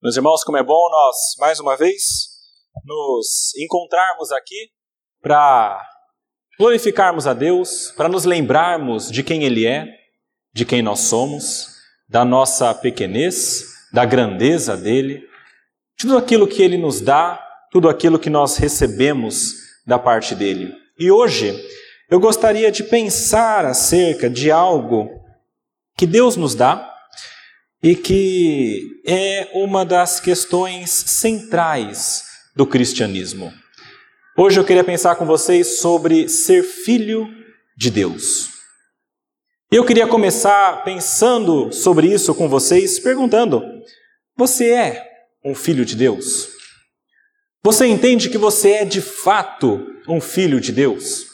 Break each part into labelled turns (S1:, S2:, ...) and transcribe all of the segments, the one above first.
S1: Meus irmãos, como é bom nós, mais uma vez, nos encontrarmos aqui para glorificarmos a Deus, para nos lembrarmos de quem Ele é, de quem nós somos, da nossa pequenez, da grandeza dele, de tudo aquilo que Ele nos dá, tudo aquilo que nós recebemos da parte dele. E hoje eu gostaria de pensar acerca de algo que Deus nos dá e que é uma das questões centrais do cristianismo. Hoje eu queria pensar com vocês sobre ser filho de Deus. Eu queria começar pensando sobre isso com vocês, perguntando: você é um filho de Deus? Você entende que você é de fato um filho de Deus?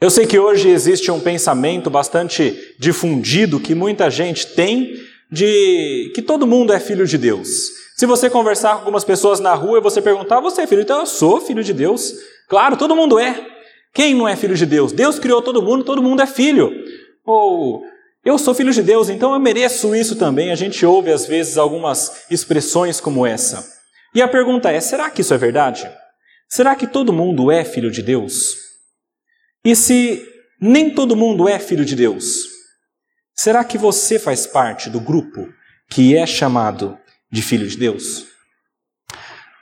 S1: Eu sei que hoje existe um pensamento bastante difundido que muita gente tem de que todo mundo é filho de Deus. Se você conversar com algumas pessoas na rua e você perguntar, você é filho? Então eu sou filho de Deus. Claro, todo mundo é. Quem não é filho de Deus? Deus criou todo mundo, todo mundo é filho. Ou eu sou filho de Deus, então eu mereço isso também. A gente ouve às vezes algumas expressões como essa. E a pergunta é: será que isso é verdade? Será que todo mundo é filho de Deus? E se nem todo mundo é filho de Deus, Será que você faz parte do grupo que é chamado de filho de Deus?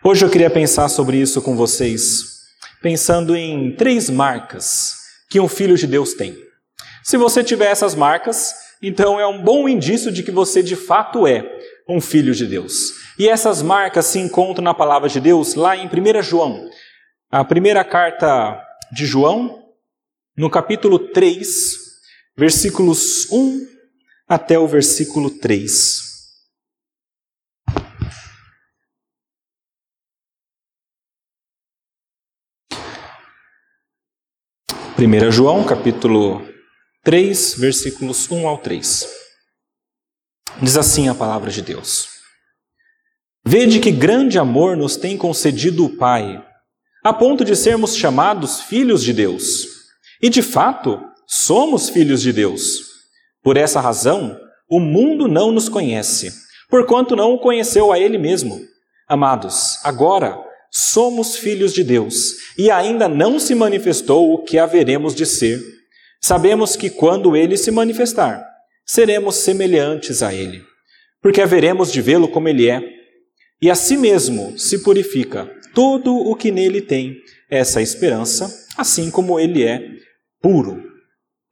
S1: Hoje eu queria pensar sobre isso com vocês, pensando em três marcas que um filho de Deus tem. Se você tiver essas marcas, então é um bom indício de que você de fato é um filho de Deus. E essas marcas se encontram na palavra de Deus lá em 1 João, a primeira carta de João, no capítulo 3, versículos 1 até o versículo 3. Primeira João, capítulo 3, versículos 1 ao 3. Diz assim a palavra de Deus: Vede que grande amor nos tem concedido o Pai, a ponto de sermos chamados filhos de Deus. E de fato, somos filhos de Deus. Por essa razão, o mundo não nos conhece, porquanto não o conheceu a Ele mesmo. Amados, agora somos filhos de Deus e ainda não se manifestou o que haveremos de ser. Sabemos que quando Ele se manifestar, seremos semelhantes a Ele, porque haveremos de vê-lo como Ele é. E a si mesmo se purifica todo o que nele tem essa esperança, assim como Ele é puro.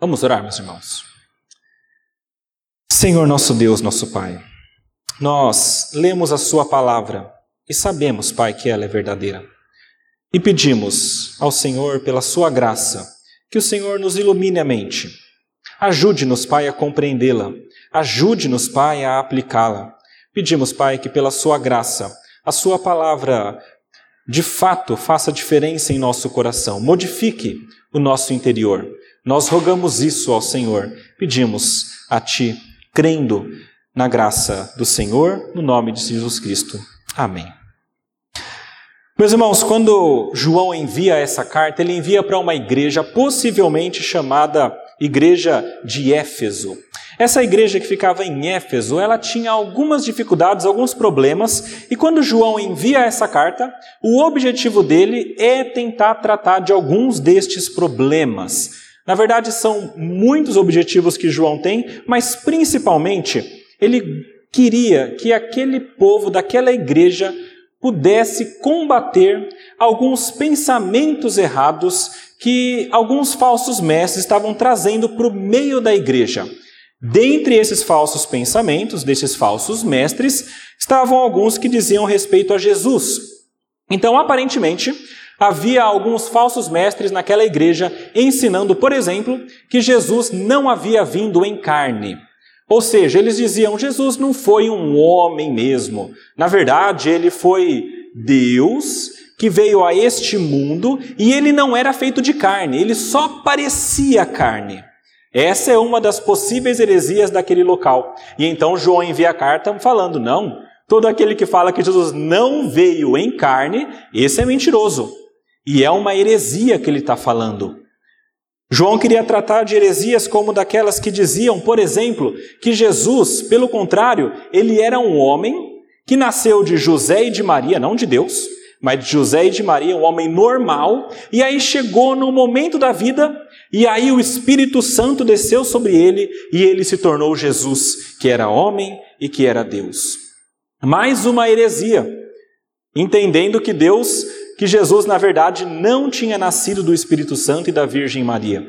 S1: Vamos orar, meus irmãos. Senhor nosso Deus, nosso Pai, nós lemos a Sua palavra e sabemos, Pai, que ela é verdadeira. E pedimos ao Senhor, pela Sua graça, que o Senhor nos ilumine a mente. Ajude-nos, Pai, a compreendê-la. Ajude-nos, Pai, a aplicá-la. Pedimos, Pai, que pela Sua graça, a Sua palavra de fato faça diferença em nosso coração, modifique o nosso interior nós rogamos isso ao Senhor, pedimos a Ti, crendo na graça do Senhor, no nome de Jesus Cristo. Amém. Meus irmãos, quando João envia essa carta, ele envia para uma igreja possivelmente chamada Igreja de Éfeso. Essa igreja que ficava em Éfeso, ela tinha algumas dificuldades, alguns problemas, e quando João envia essa carta, o objetivo dele é tentar tratar de alguns destes problemas. Na verdade, são muitos objetivos que João tem, mas principalmente ele queria que aquele povo daquela igreja pudesse combater alguns pensamentos errados que alguns falsos mestres estavam trazendo para o meio da igreja. Dentre esses falsos pensamentos, desses falsos mestres, estavam alguns que diziam respeito a Jesus. Então, aparentemente, Havia alguns falsos mestres naquela igreja ensinando, por exemplo, que Jesus não havia vindo em carne. Ou seja, eles diziam: Jesus não foi um homem mesmo. Na verdade, ele foi Deus que veio a este mundo e ele não era feito de carne, ele só parecia carne. Essa é uma das possíveis heresias daquele local. E então João envia a carta falando: não, todo aquele que fala que Jesus não veio em carne, esse é mentiroso. E é uma heresia que ele está falando. João queria tratar de heresias como daquelas que diziam, por exemplo, que Jesus, pelo contrário, ele era um homem que nasceu de José e de Maria, não de Deus, mas de José e de Maria, um homem normal, e aí chegou no momento da vida, e aí o Espírito Santo desceu sobre ele, e ele se tornou Jesus, que era homem e que era Deus. Mais uma heresia, entendendo que Deus, que Jesus na verdade não tinha nascido do Espírito Santo e da Virgem Maria.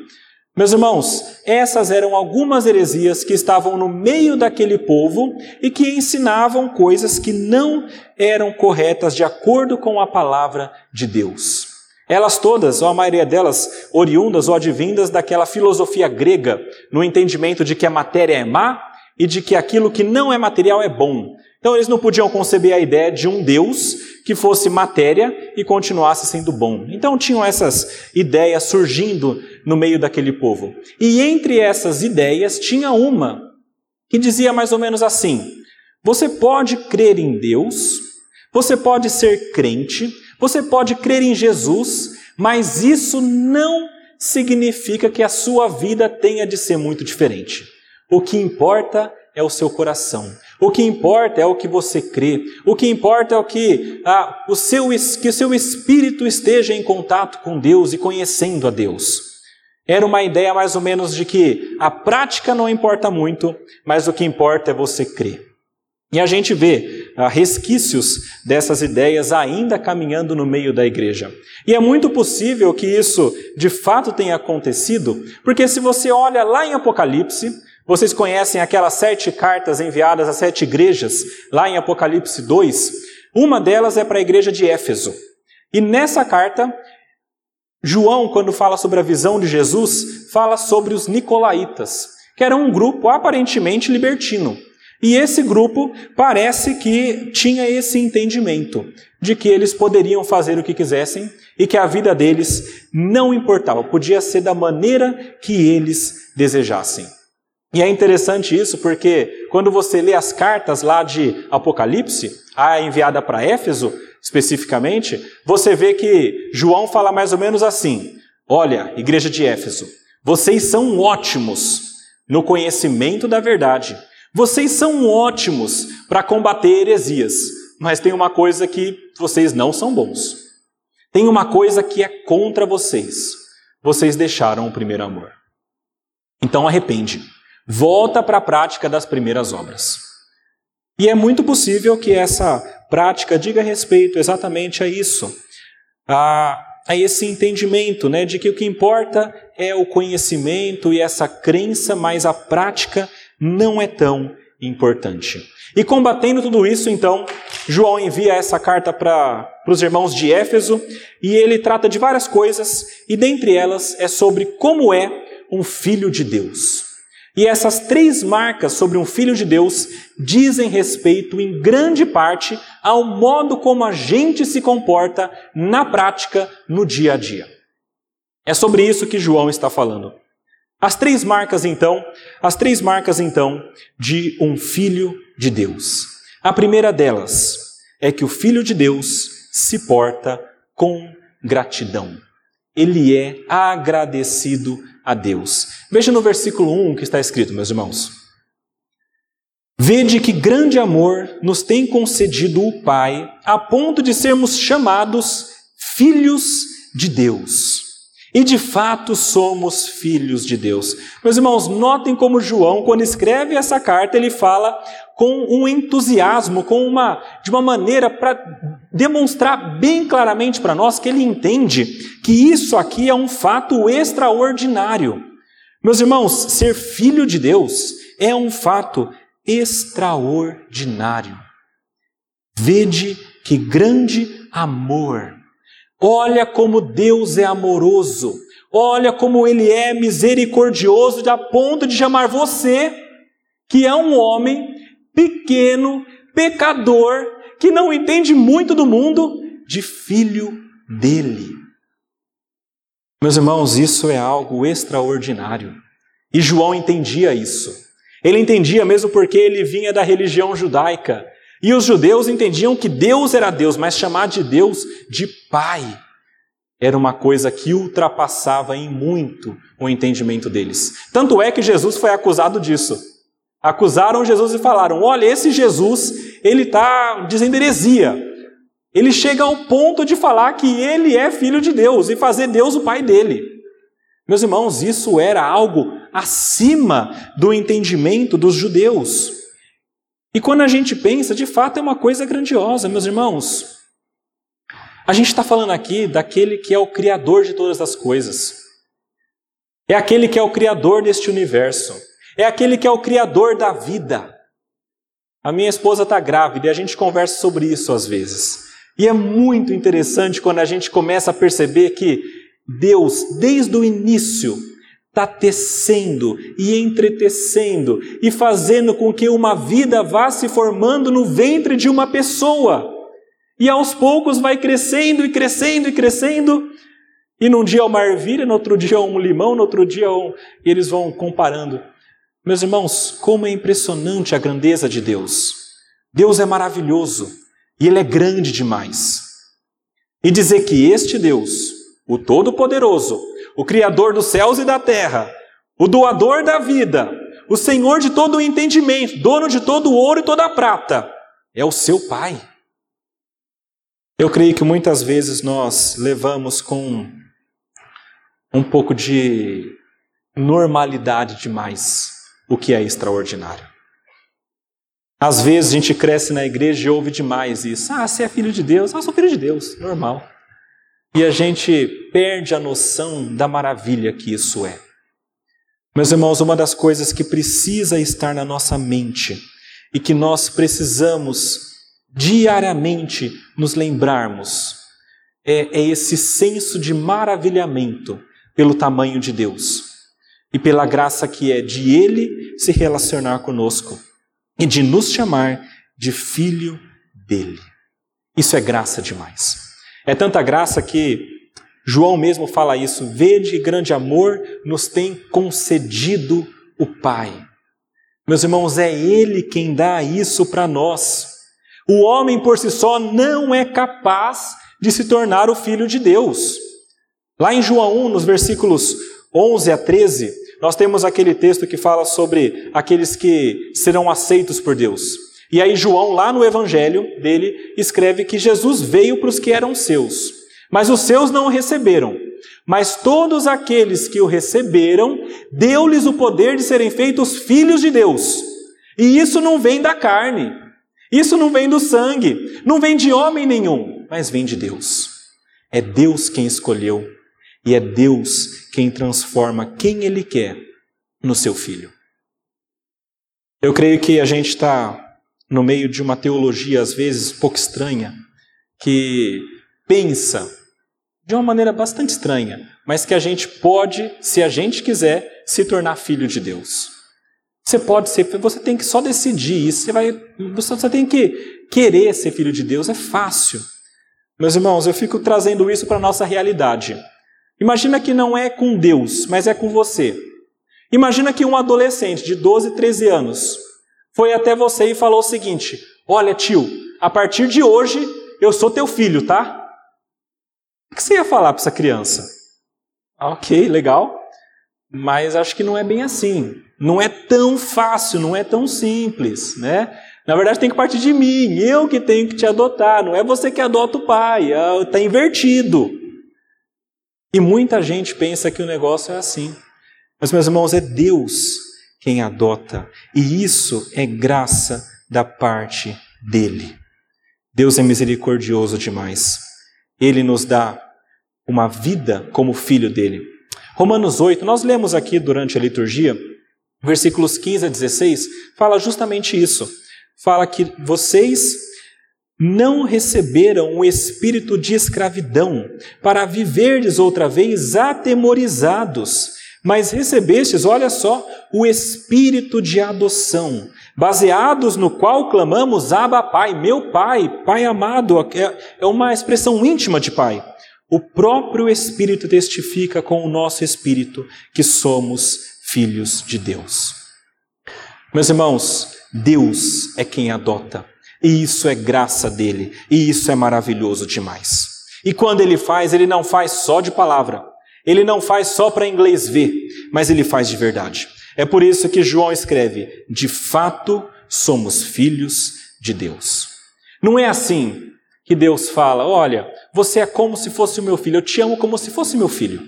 S1: Meus irmãos, essas eram algumas heresias que estavam no meio daquele povo e que ensinavam coisas que não eram corretas de acordo com a palavra de Deus. Elas todas, ou a maioria delas, oriundas ou advindas daquela filosofia grega, no entendimento de que a matéria é má e de que aquilo que não é material é bom. Então eles não podiam conceber a ideia de um Deus que fosse matéria e continuasse sendo bom. Então tinham essas ideias surgindo no meio daquele povo. E entre essas ideias tinha uma que dizia mais ou menos assim: você pode crer em Deus, você pode ser crente, você pode crer em Jesus, mas isso não significa que a sua vida tenha de ser muito diferente. O que importa é o seu coração. O que importa é o que você crê. O que importa é o que, ah, o seu, que o seu espírito esteja em contato com Deus e conhecendo a Deus. Era uma ideia mais ou menos de que a prática não importa muito, mas o que importa é você crer. E a gente vê ah, resquícios dessas ideias ainda caminhando no meio da igreja. E é muito possível que isso de fato tenha acontecido, porque se você olha lá em Apocalipse, vocês conhecem aquelas sete cartas enviadas às sete igrejas, lá em Apocalipse 2? Uma delas é para a igreja de Éfeso. E nessa carta, João, quando fala sobre a visão de Jesus, fala sobre os nicolaítas, que era um grupo aparentemente libertino. E esse grupo parece que tinha esse entendimento de que eles poderiam fazer o que quisessem e que a vida deles não importava, podia ser da maneira que eles desejassem. E é interessante isso porque quando você lê as cartas lá de Apocalipse, a enviada para Éfeso especificamente, você vê que João fala mais ou menos assim: Olha, igreja de Éfeso, vocês são ótimos no conhecimento da verdade. Vocês são ótimos para combater heresias, mas tem uma coisa que vocês não são bons. Tem uma coisa que é contra vocês. Vocês deixaram o primeiro amor. Então arrepende volta para a prática das primeiras obras. E é muito possível que essa prática diga respeito exatamente a isso, a, a esse entendimento né, de que o que importa é o conhecimento e essa crença, mas a prática não é tão importante. E combatendo tudo isso, então, João envia essa carta para os irmãos de Éfeso e ele trata de várias coisas, e dentre elas é sobre como é um filho de Deus. E essas três marcas sobre um filho de Deus dizem respeito, em grande parte, ao modo como a gente se comporta na prática, no dia a dia. É sobre isso que João está falando. As três marcas, então, as três marcas, então, de um filho de Deus. A primeira delas é que o filho de Deus se porta com gratidão. Ele é agradecido a Deus. Veja no versículo 1 que está escrito, meus irmãos. Vede que grande amor nos tem concedido o Pai, a ponto de sermos chamados filhos de Deus. E de fato somos filhos de Deus. Meus irmãos, notem como João, quando escreve essa carta, ele fala com um entusiasmo, com uma de uma maneira para demonstrar bem claramente para nós que ele entende que isso aqui é um fato extraordinário. Meus irmãos, ser filho de Deus é um fato extraordinário. Vede que grande amor. Olha como Deus é amoroso. Olha como ele é misericordioso a ponto de chamar você, que é um homem pequeno, pecador, que não entende muito do mundo, de filho dele. Meus irmãos, isso é algo extraordinário. E João entendia isso. Ele entendia mesmo porque ele vinha da religião judaica. E os judeus entendiam que Deus era Deus, mas chamar de Deus de Pai era uma coisa que ultrapassava em muito o entendimento deles. Tanto é que Jesus foi acusado disso. Acusaram Jesus e falaram: Olha, esse Jesus, ele está dizendo heresia. Ele chega ao ponto de falar que ele é filho de Deus e fazer Deus o pai dele. Meus irmãos, isso era algo acima do entendimento dos judeus. E quando a gente pensa, de fato é uma coisa grandiosa, meus irmãos. A gente está falando aqui daquele que é o Criador de todas as coisas. É aquele que é o Criador deste universo. É aquele que é o Criador da vida. A minha esposa está grávida e a gente conversa sobre isso às vezes. E é muito interessante quando a gente começa a perceber que Deus, desde o início, está tecendo e entretecendo e fazendo com que uma vida vá se formando no ventre de uma pessoa. E aos poucos vai crescendo e crescendo e crescendo. E num dia é uma ervilha, no outro dia é um limão, no outro dia é um... e eles vão comparando. Meus irmãos, como é impressionante a grandeza de Deus. Deus é maravilhoso e Ele é grande demais. E dizer que este Deus, o Todo-Poderoso, o Criador dos céus e da terra, o doador da vida, o Senhor de todo o entendimento, dono de todo o ouro e toda a prata, é o seu Pai. Eu creio que muitas vezes nós levamos com um pouco de normalidade demais o que é extraordinário. Às vezes a gente cresce na igreja e ouve demais isso. Ah, você é filho de Deus. Ah, sou filho de Deus. Normal. E a gente perde a noção da maravilha que isso é. Meus irmãos, uma das coisas que precisa estar na nossa mente e que nós precisamos diariamente nos lembrarmos é, é esse senso de maravilhamento pelo tamanho de Deus e pela graça que é de Ele se relacionar conosco e de nos chamar de filho dele. Isso é graça demais. É tanta graça que João mesmo fala isso: vede grande amor nos tem concedido o Pai. Meus irmãos, é Ele quem dá isso para nós. O homem por si só não é capaz de se tornar o filho de Deus. Lá em João 1, nos versículos 11 a 13, nós temos aquele texto que fala sobre aqueles que serão aceitos por Deus. E aí, João, lá no evangelho dele, escreve que Jesus veio para os que eram seus, mas os seus não o receberam. Mas todos aqueles que o receberam, deu-lhes o poder de serem feitos filhos de Deus. E isso não vem da carne, isso não vem do sangue, não vem de homem nenhum, mas vem de Deus. É Deus quem escolheu e é Deus quem transforma quem Ele quer no seu filho. Eu creio que a gente está no meio de uma teologia, às vezes, pouco estranha, que pensa de uma maneira bastante estranha, mas que a gente pode, se a gente quiser, se tornar filho de Deus. Você pode ser, você tem que só decidir isso, você, vai, você tem que querer ser filho de Deus, é fácil. Meus irmãos, eu fico trazendo isso para a nossa realidade. Imagina que não é com Deus, mas é com você. Imagina que um adolescente de 12, 13 anos foi até você e falou o seguinte: Olha, tio, a partir de hoje eu sou teu filho, tá? O que você ia falar para essa criança? Ok, legal, mas acho que não é bem assim. Não é tão fácil, não é tão simples, né? Na verdade, tem que partir de mim, eu que tenho que te adotar, não é você que adota o pai, está invertido. E muita gente pensa que o negócio é assim. Mas, meus irmãos, é Deus quem adota. E isso é graça da parte dele. Deus é misericordioso demais. Ele nos dá uma vida como filho dele. Romanos 8, nós lemos aqui durante a liturgia, versículos 15 a 16, fala justamente isso. Fala que vocês não receberam o espírito de escravidão para viverdes outra vez atemorizados, mas recebestes, olha só, o espírito de adoção, baseados no qual clamamos Abba Pai, meu Pai, Pai amado, é, é uma expressão íntima de Pai. O próprio Espírito testifica com o nosso espírito que somos filhos de Deus. Meus irmãos, Deus é quem adota. E isso é graça dele, e isso é maravilhoso demais. E quando ele faz, ele não faz só de palavra, ele não faz só para inglês ver, mas ele faz de verdade. É por isso que João escreve: de fato somos filhos de Deus. Não é assim que Deus fala: olha, você é como se fosse o meu filho, eu te amo como se fosse meu filho.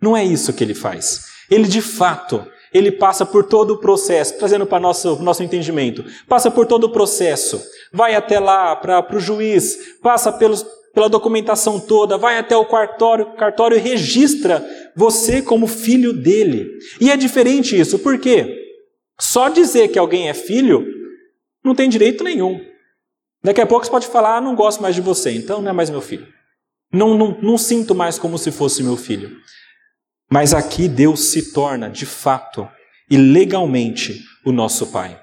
S1: Não é isso que ele faz. Ele de fato, ele passa por todo o processo, trazendo para nosso nosso entendimento, passa por todo o processo, vai até lá para o juiz, passa pelos, pela documentação toda, vai até o cartório, cartório e registra você como filho dele. E é diferente isso, por quê? Só dizer que alguém é filho não tem direito nenhum. Daqui a pouco você pode falar, ah, não gosto mais de você, então não é mais meu filho. Não, não, não sinto mais como se fosse meu filho. Mas aqui Deus se torna, de fato e legalmente, o nosso Pai.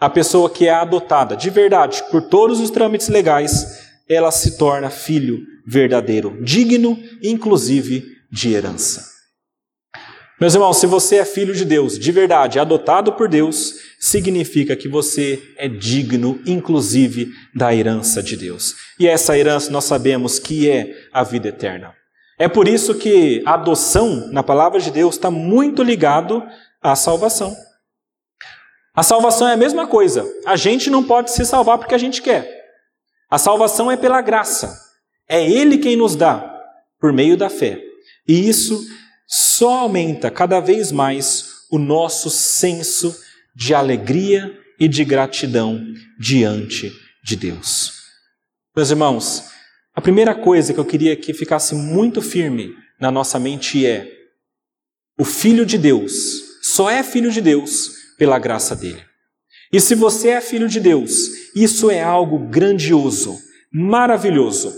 S1: A pessoa que é adotada de verdade por todos os trâmites legais, ela se torna filho verdadeiro, digno, inclusive, de herança. Meus irmãos, se você é filho de Deus, de verdade, adotado por Deus, significa que você é digno, inclusive, da herança de Deus. E essa herança nós sabemos que é a vida eterna. É por isso que a adoção, na palavra de Deus, está muito ligado à salvação. A salvação é a mesma coisa. A gente não pode se salvar porque a gente quer. A salvação é pela graça. É Ele quem nos dá, por meio da fé. E isso só aumenta cada vez mais o nosso senso de alegria e de gratidão diante de Deus. Meus irmãos, a primeira coisa que eu queria que ficasse muito firme na nossa mente é: o Filho de Deus só é filho de Deus pela graça dele. E se você é filho de Deus, isso é algo grandioso, maravilhoso,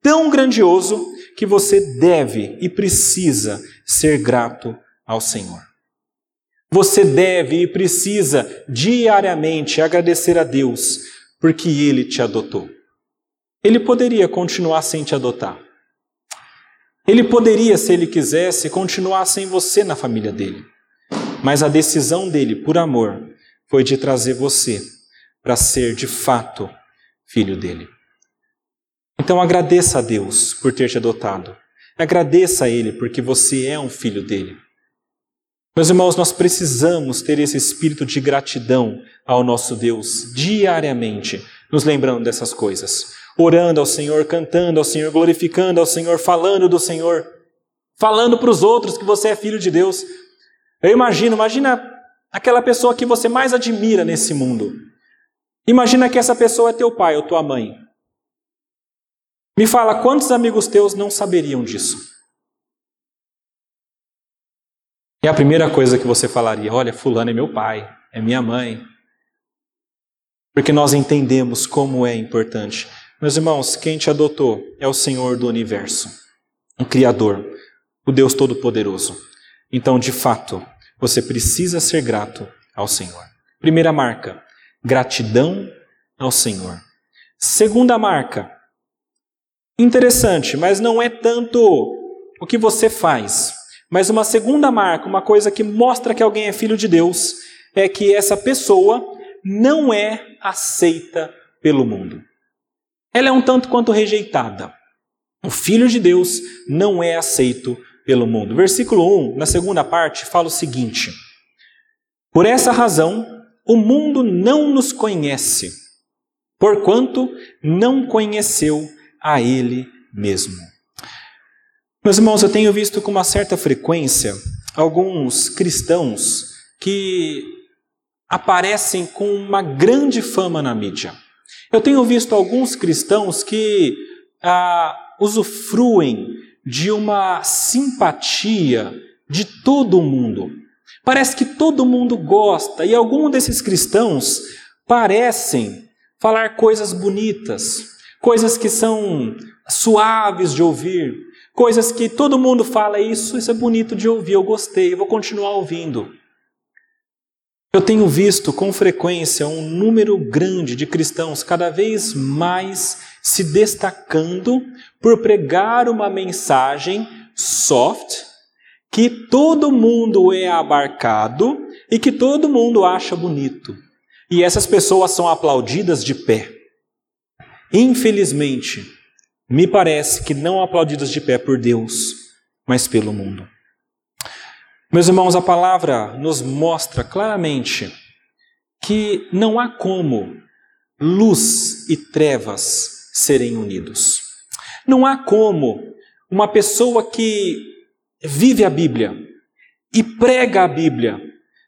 S1: tão grandioso que você deve e precisa ser grato ao Senhor. Você deve e precisa diariamente agradecer a Deus porque Ele te adotou. Ele poderia continuar sem te adotar. Ele poderia, se ele quisesse, continuar sem você na família dele. Mas a decisão dele, por amor, foi de trazer você para ser de fato filho dele. Então agradeça a Deus por ter te adotado. Agradeça a Ele porque você é um filho dele. Meus irmãos, nós precisamos ter esse espírito de gratidão ao nosso Deus diariamente, nos lembrando dessas coisas. Orando ao Senhor, cantando ao Senhor, glorificando ao Senhor, falando do Senhor, falando para os outros que você é filho de Deus. Eu imagino, imagina aquela pessoa que você mais admira nesse mundo. Imagina que essa pessoa é teu pai ou tua mãe. Me fala, quantos amigos teus não saberiam disso? E a primeira coisa que você falaria, olha, fulano é meu pai, é minha mãe. Porque nós entendemos como é importante. Meus irmãos, quem te adotou é o Senhor do universo, o Criador, o Deus Todo-Poderoso. Então, de fato, você precisa ser grato ao Senhor. Primeira marca, gratidão ao Senhor. Segunda marca, Interessante, mas não é tanto o que você faz. Mas uma segunda marca, uma coisa que mostra que alguém é filho de Deus, é que essa pessoa não é aceita pelo mundo. Ela é um tanto quanto rejeitada. O filho de Deus não é aceito pelo mundo. Versículo 1, na segunda parte, fala o seguinte: Por essa razão, o mundo não nos conhece, porquanto não conheceu a Ele mesmo. Meus irmãos, eu tenho visto com uma certa frequência alguns cristãos que aparecem com uma grande fama na mídia. Eu tenho visto alguns cristãos que ah, usufruem de uma simpatia de todo o mundo. Parece que todo mundo gosta, e alguns desses cristãos parecem falar coisas bonitas, coisas que são suaves de ouvir, coisas que todo mundo fala isso, isso é bonito de ouvir, eu gostei, eu vou continuar ouvindo. Eu tenho visto com frequência um número grande de cristãos cada vez mais se destacando por pregar uma mensagem soft, que todo mundo é abarcado e que todo mundo acha bonito. E essas pessoas são aplaudidas de pé. Infelizmente, me parece que não aplaudidas de pé por Deus, mas pelo mundo. Meus irmãos, a palavra nos mostra claramente que não há como luz e trevas serem unidos. Não há como uma pessoa que vive a Bíblia e prega a Bíblia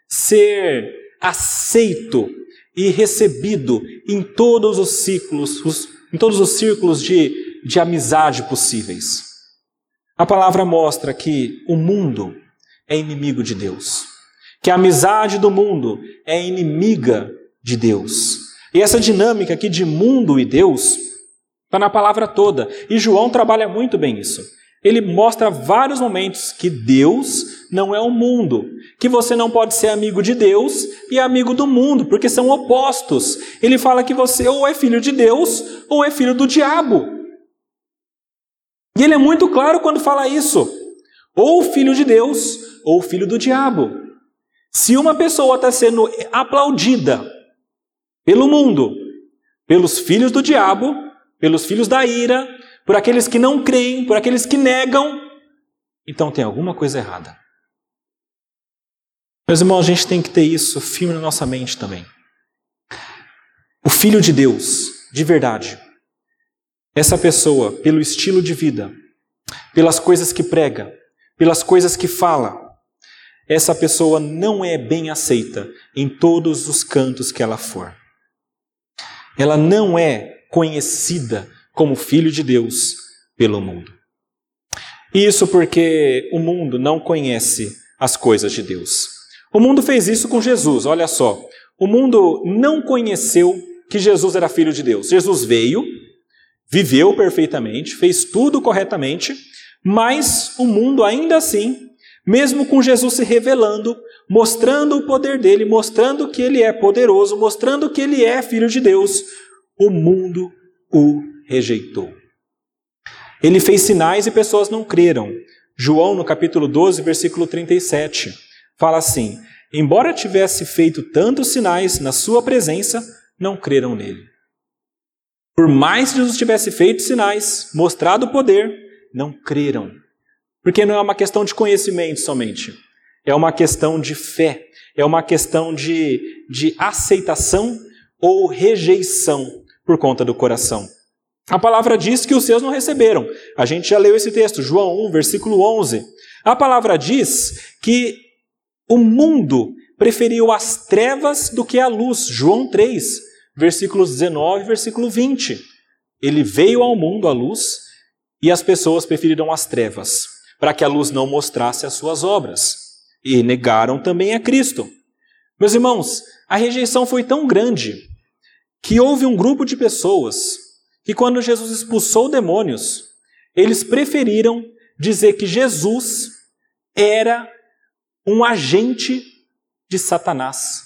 S1: ser aceito e recebido em todos os ciclos, os, em todos os círculos de, de amizade possíveis. A palavra mostra que o mundo é inimigo de Deus, que a amizade do mundo é inimiga de Deus. E essa dinâmica aqui de mundo e Deus está na palavra toda. E João trabalha muito bem isso. Ele mostra vários momentos que Deus não é o mundo, que você não pode ser amigo de Deus e amigo do mundo, porque são opostos. Ele fala que você ou é filho de Deus ou é filho do diabo. E ele é muito claro quando fala isso: ou filho de Deus ou filho do diabo. Se uma pessoa está sendo aplaudida pelo mundo, pelos filhos do diabo, pelos filhos da ira, por aqueles que não creem, por aqueles que negam, então tem alguma coisa errada. Meus irmãos, a gente tem que ter isso firme na nossa mente também. O Filho de Deus, de verdade, essa pessoa, pelo estilo de vida, pelas coisas que prega, pelas coisas que fala, essa pessoa não é bem aceita em todos os cantos que ela for. Ela não é conhecida como filho de Deus pelo mundo. Isso porque o mundo não conhece as coisas de Deus. O mundo fez isso com Jesus, olha só. O mundo não conheceu que Jesus era filho de Deus. Jesus veio, viveu perfeitamente, fez tudo corretamente, mas o mundo ainda assim, mesmo com Jesus se revelando, mostrando o poder dele, mostrando que ele é poderoso, mostrando que ele é filho de Deus, o mundo o rejeitou. Ele fez sinais e pessoas não creram. João, no capítulo 12, versículo 37, fala assim: Embora tivesse feito tantos sinais na sua presença, não creram nele. Por mais que Jesus tivesse feito sinais, mostrado o poder, não creram. Porque não é uma questão de conhecimento somente, é uma questão de fé, é uma questão de, de aceitação ou rejeição por conta do coração. A palavra diz que os seus não receberam. A gente já leu esse texto, João 1, versículo 11. A palavra diz que o mundo preferiu as trevas do que a luz. João 3, versículos 19 e versículo 20. Ele veio ao mundo a luz e as pessoas preferiram as trevas, para que a luz não mostrasse as suas obras. E negaram também a Cristo. Meus irmãos, a rejeição foi tão grande que houve um grupo de pessoas que, quando Jesus expulsou demônios, eles preferiram dizer que Jesus era um agente de Satanás,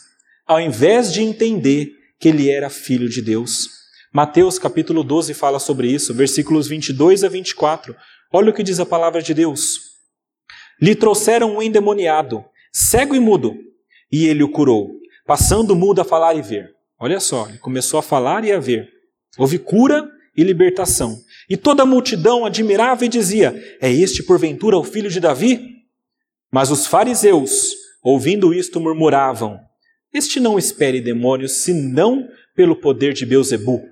S1: ao invés de entender que ele era filho de Deus. Mateus capítulo 12 fala sobre isso, versículos 22 a 24. Olha o que diz a palavra de Deus. Lhe trouxeram um endemoniado, cego e mudo, e ele o curou, passando mudo a falar e ver. Olha só, ele começou a falar e a ver. Houve cura e libertação. E toda a multidão admirava e dizia: É este porventura o filho de Davi? Mas os fariseus, ouvindo isto, murmuravam: Este não espere demônios, senão pelo poder de Beuzebu,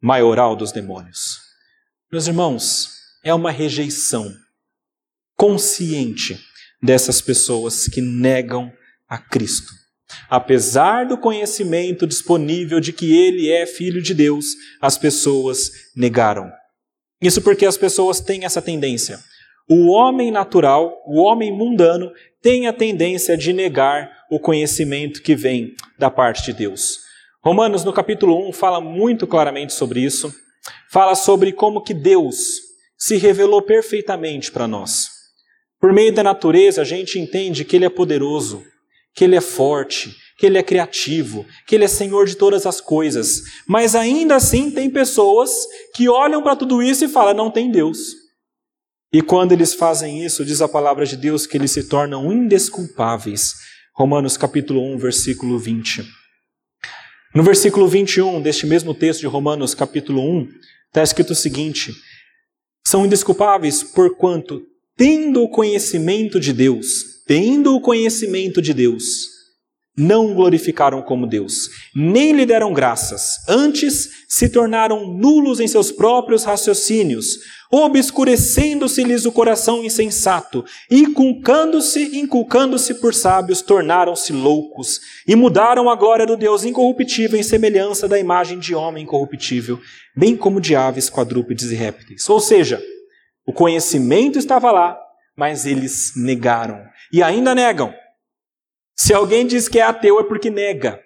S1: maioral dos demônios. Meus irmãos, é uma rejeição consciente dessas pessoas que negam a Cristo. Apesar do conhecimento disponível de que ele é filho de Deus, as pessoas negaram. Isso porque as pessoas têm essa tendência. O homem natural, o homem mundano, tem a tendência de negar o conhecimento que vem da parte de Deus. Romanos, no capítulo 1, fala muito claramente sobre isso. Fala sobre como que Deus se revelou perfeitamente para nós. Por meio da natureza, a gente entende que Ele é poderoso, que Ele é forte, que Ele é criativo, que Ele é Senhor de todas as coisas. Mas ainda assim tem pessoas que olham para tudo isso e falam: não tem Deus. E quando eles fazem isso, diz a palavra de Deus que eles se tornam indesculpáveis. Romanos capítulo 1, versículo 20. No versículo 21 deste mesmo texto de Romanos capítulo 1, está escrito o seguinte: São indesculpáveis porquanto, tendo o conhecimento de Deus, tendo o conhecimento de Deus, não o glorificaram como Deus, nem lhe deram graças. Antes se tornaram nulos em seus próprios raciocínios, obscurecendo-se-lhes o coração insensato, e inculcando-se, inculcando-se por sábios, tornaram-se loucos, e mudaram a glória do Deus incorruptível em semelhança da imagem de homem incorruptível, bem como de aves, quadrúpedes e répteis. Ou seja, o conhecimento estava lá, mas eles negaram. E ainda negam. Se alguém diz que é ateu, é porque nega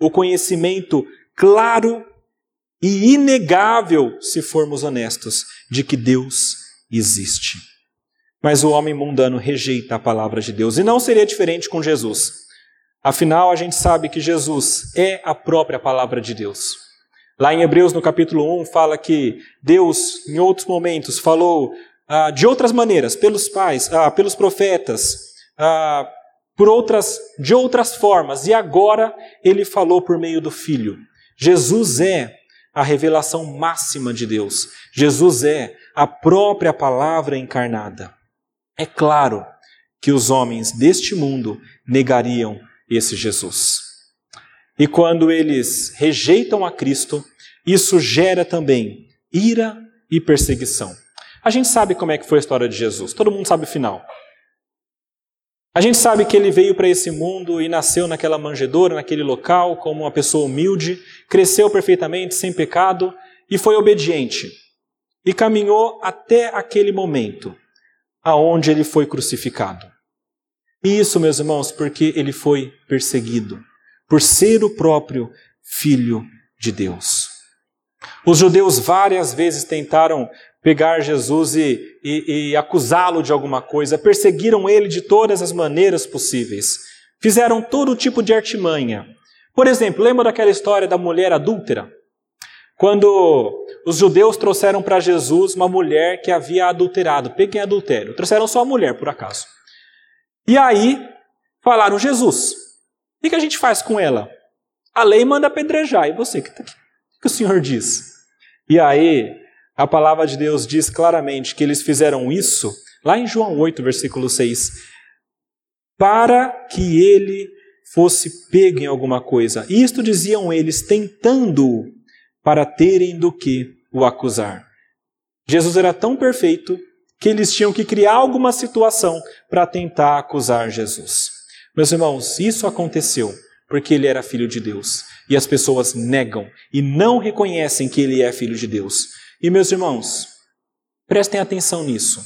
S1: o conhecimento claro e inegável, se formos honestos, de que Deus existe. Mas o homem mundano rejeita a palavra de Deus. E não seria diferente com Jesus. Afinal, a gente sabe que Jesus é a própria palavra de Deus. Lá em Hebreus, no capítulo 1, fala que Deus, em outros momentos, falou ah, de outras maneiras, pelos pais, ah, pelos profetas, ah, por outras, de outras formas, e agora ele falou por meio do Filho. Jesus é a revelação máxima de Deus. Jesus é a própria palavra encarnada. É claro que os homens deste mundo negariam esse Jesus. E quando eles rejeitam a Cristo, isso gera também ira e perseguição. A gente sabe como é que foi a história de Jesus, todo mundo sabe o final. A gente sabe que ele veio para esse mundo e nasceu naquela manjedoura, naquele local, como uma pessoa humilde, cresceu perfeitamente, sem pecado e foi obediente. E caminhou até aquele momento, aonde ele foi crucificado. E isso, meus irmãos, porque ele foi perseguido, por ser o próprio Filho de Deus. Os judeus várias vezes tentaram pegar Jesus e, e, e acusá-lo de alguma coisa, perseguiram ele de todas as maneiras possíveis, fizeram todo tipo de artimanha. Por exemplo, lembra daquela história da mulher adúltera? Quando os judeus trouxeram para Jesus uma mulher que havia adulterado, peguem adultério, trouxeram só a mulher, por acaso. E aí falaram: Jesus, o que a gente faz com ela? A lei manda apedrejar, e você, o que, que o senhor diz? E aí a palavra de Deus diz claramente que eles fizeram isso, lá em João 8, versículo 6, para que ele fosse pego em alguma coisa. Isto diziam eles, tentando para terem do que o acusar. Jesus era tão perfeito que eles tinham que criar alguma situação para tentar acusar Jesus. Meus irmãos, isso aconteceu porque ele era filho de Deus. E as pessoas negam e não reconhecem que ele é filho de Deus. E meus irmãos, prestem atenção nisso.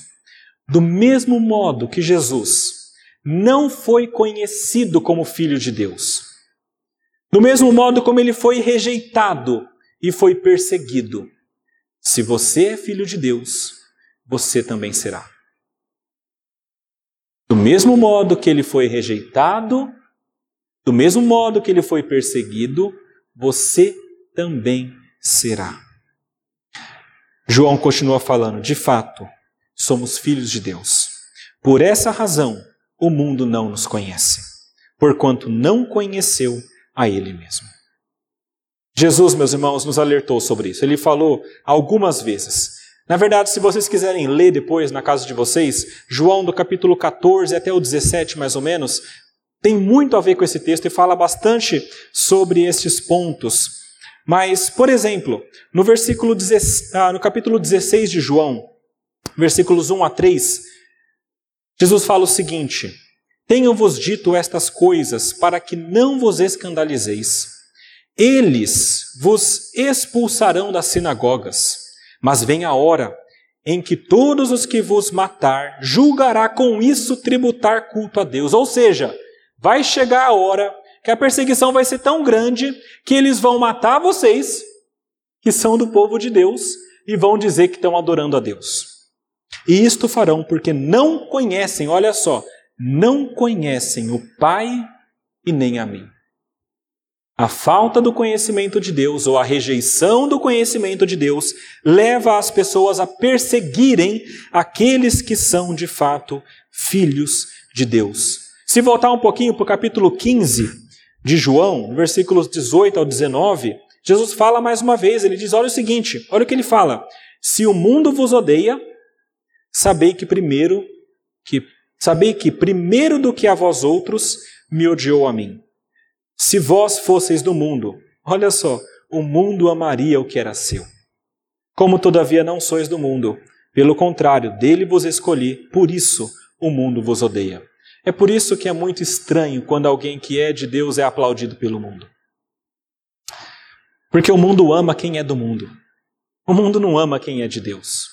S1: Do mesmo modo que Jesus não foi conhecido como filho de Deus, do mesmo modo como ele foi rejeitado e foi perseguido, se você é filho de Deus, você também será. Do mesmo modo que ele foi rejeitado, do mesmo modo que ele foi perseguido, você também será. João continua falando: de fato, somos filhos de Deus. Por essa razão, o mundo não nos conhece, porquanto não conheceu a Ele mesmo. Jesus, meus irmãos, nos alertou sobre isso. Ele falou algumas vezes. Na verdade, se vocês quiserem ler depois na casa de vocês, João do capítulo 14 até o 17, mais ou menos, tem muito a ver com esse texto e fala bastante sobre estes pontos mas, por exemplo, no versículo ah, no capítulo 16 de João, versículos 1 a 3, Jesus fala o seguinte: Tenho-vos dito estas coisas para que não vos escandalizeis. Eles vos expulsarão das sinagogas, mas vem a hora em que todos os que vos matar julgará com isso tributar culto a Deus. Ou seja, vai chegar a hora que a perseguição vai ser tão grande que eles vão matar vocês, que são do povo de Deus, e vão dizer que estão adorando a Deus. E isto farão porque não conhecem, olha só, não conhecem o Pai e nem a mim. A falta do conhecimento de Deus ou a rejeição do conhecimento de Deus leva as pessoas a perseguirem aqueles que são de fato filhos de Deus. Se voltar um pouquinho para o capítulo 15 de João, versículos 18 ao 19, Jesus fala mais uma vez, ele diz: olha o seguinte, olha o que ele fala: se o mundo vos odeia, sabei que primeiro que sabei que primeiro do que a vós outros me odiou a mim. Se vós fosseis do mundo, olha só, o mundo amaria o que era seu. Como todavia não sois do mundo, pelo contrário, dele vos escolhi, por isso o mundo vos odeia. É por isso que é muito estranho quando alguém que é de Deus é aplaudido pelo mundo. Porque o mundo ama quem é do mundo. O mundo não ama quem é de Deus.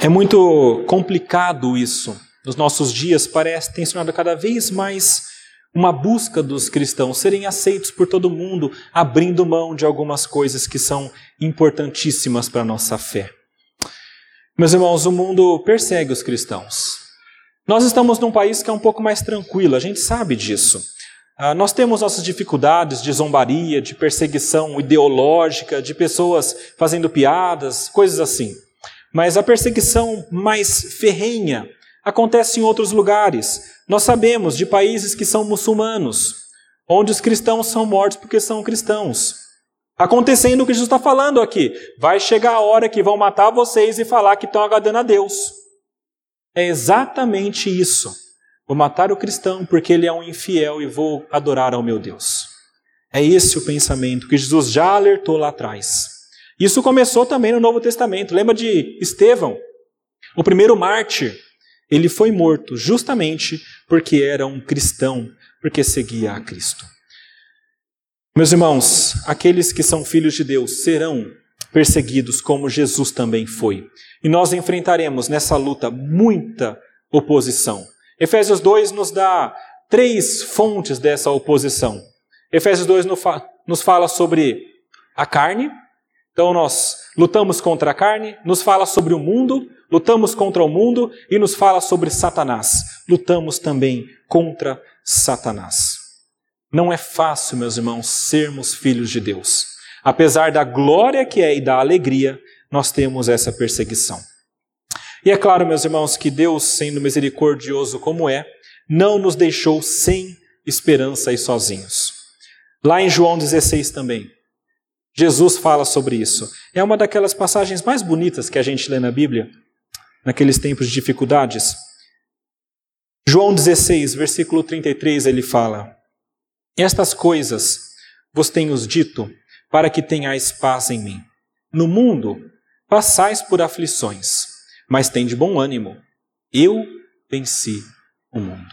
S1: É muito complicado isso. Nos nossos dias parece tem se tornado cada vez mais uma busca dos cristãos serem aceitos por todo mundo, abrindo mão de algumas coisas que são importantíssimas para a nossa fé. Meus irmãos, o mundo persegue os cristãos. Nós estamos num país que é um pouco mais tranquilo, a gente sabe disso. Ah, nós temos nossas dificuldades de zombaria, de perseguição ideológica, de pessoas fazendo piadas, coisas assim. Mas a perseguição mais ferrenha acontece em outros lugares. Nós sabemos de países que são muçulmanos, onde os cristãos são mortos porque são cristãos. Acontecendo o que Jesus está falando aqui. Vai chegar a hora que vão matar vocês e falar que estão agradando a Deus. É exatamente isso. Vou matar o cristão porque ele é um infiel e vou adorar ao meu Deus. É esse o pensamento que Jesus já alertou lá atrás. Isso começou também no Novo Testamento. Lembra de Estevão, o primeiro mártir ele foi morto justamente porque era um cristão, porque seguia a Cristo. Meus irmãos, aqueles que são filhos de Deus serão perseguidos como Jesus também foi. E nós enfrentaremos nessa luta muita oposição. Efésios 2 nos dá três fontes dessa oposição. Efésios 2 nos fala sobre a carne, então nós lutamos contra a carne, nos fala sobre o mundo, lutamos contra o mundo e nos fala sobre Satanás. Lutamos também contra Satanás. Não é fácil, meus irmãos, sermos filhos de Deus. Apesar da glória que é e da alegria, nós temos essa perseguição. E é claro, meus irmãos, que Deus, sendo misericordioso como é, não nos deixou sem esperança e sozinhos. Lá em João 16 também, Jesus fala sobre isso. É uma daquelas passagens mais bonitas que a gente lê na Bíblia, naqueles tempos de dificuldades. João 16, versículo 33, ele fala: Estas coisas vos tenho dito para que tenhais paz em mim. No mundo passais por aflições, mas tende bom ânimo. Eu venci o mundo.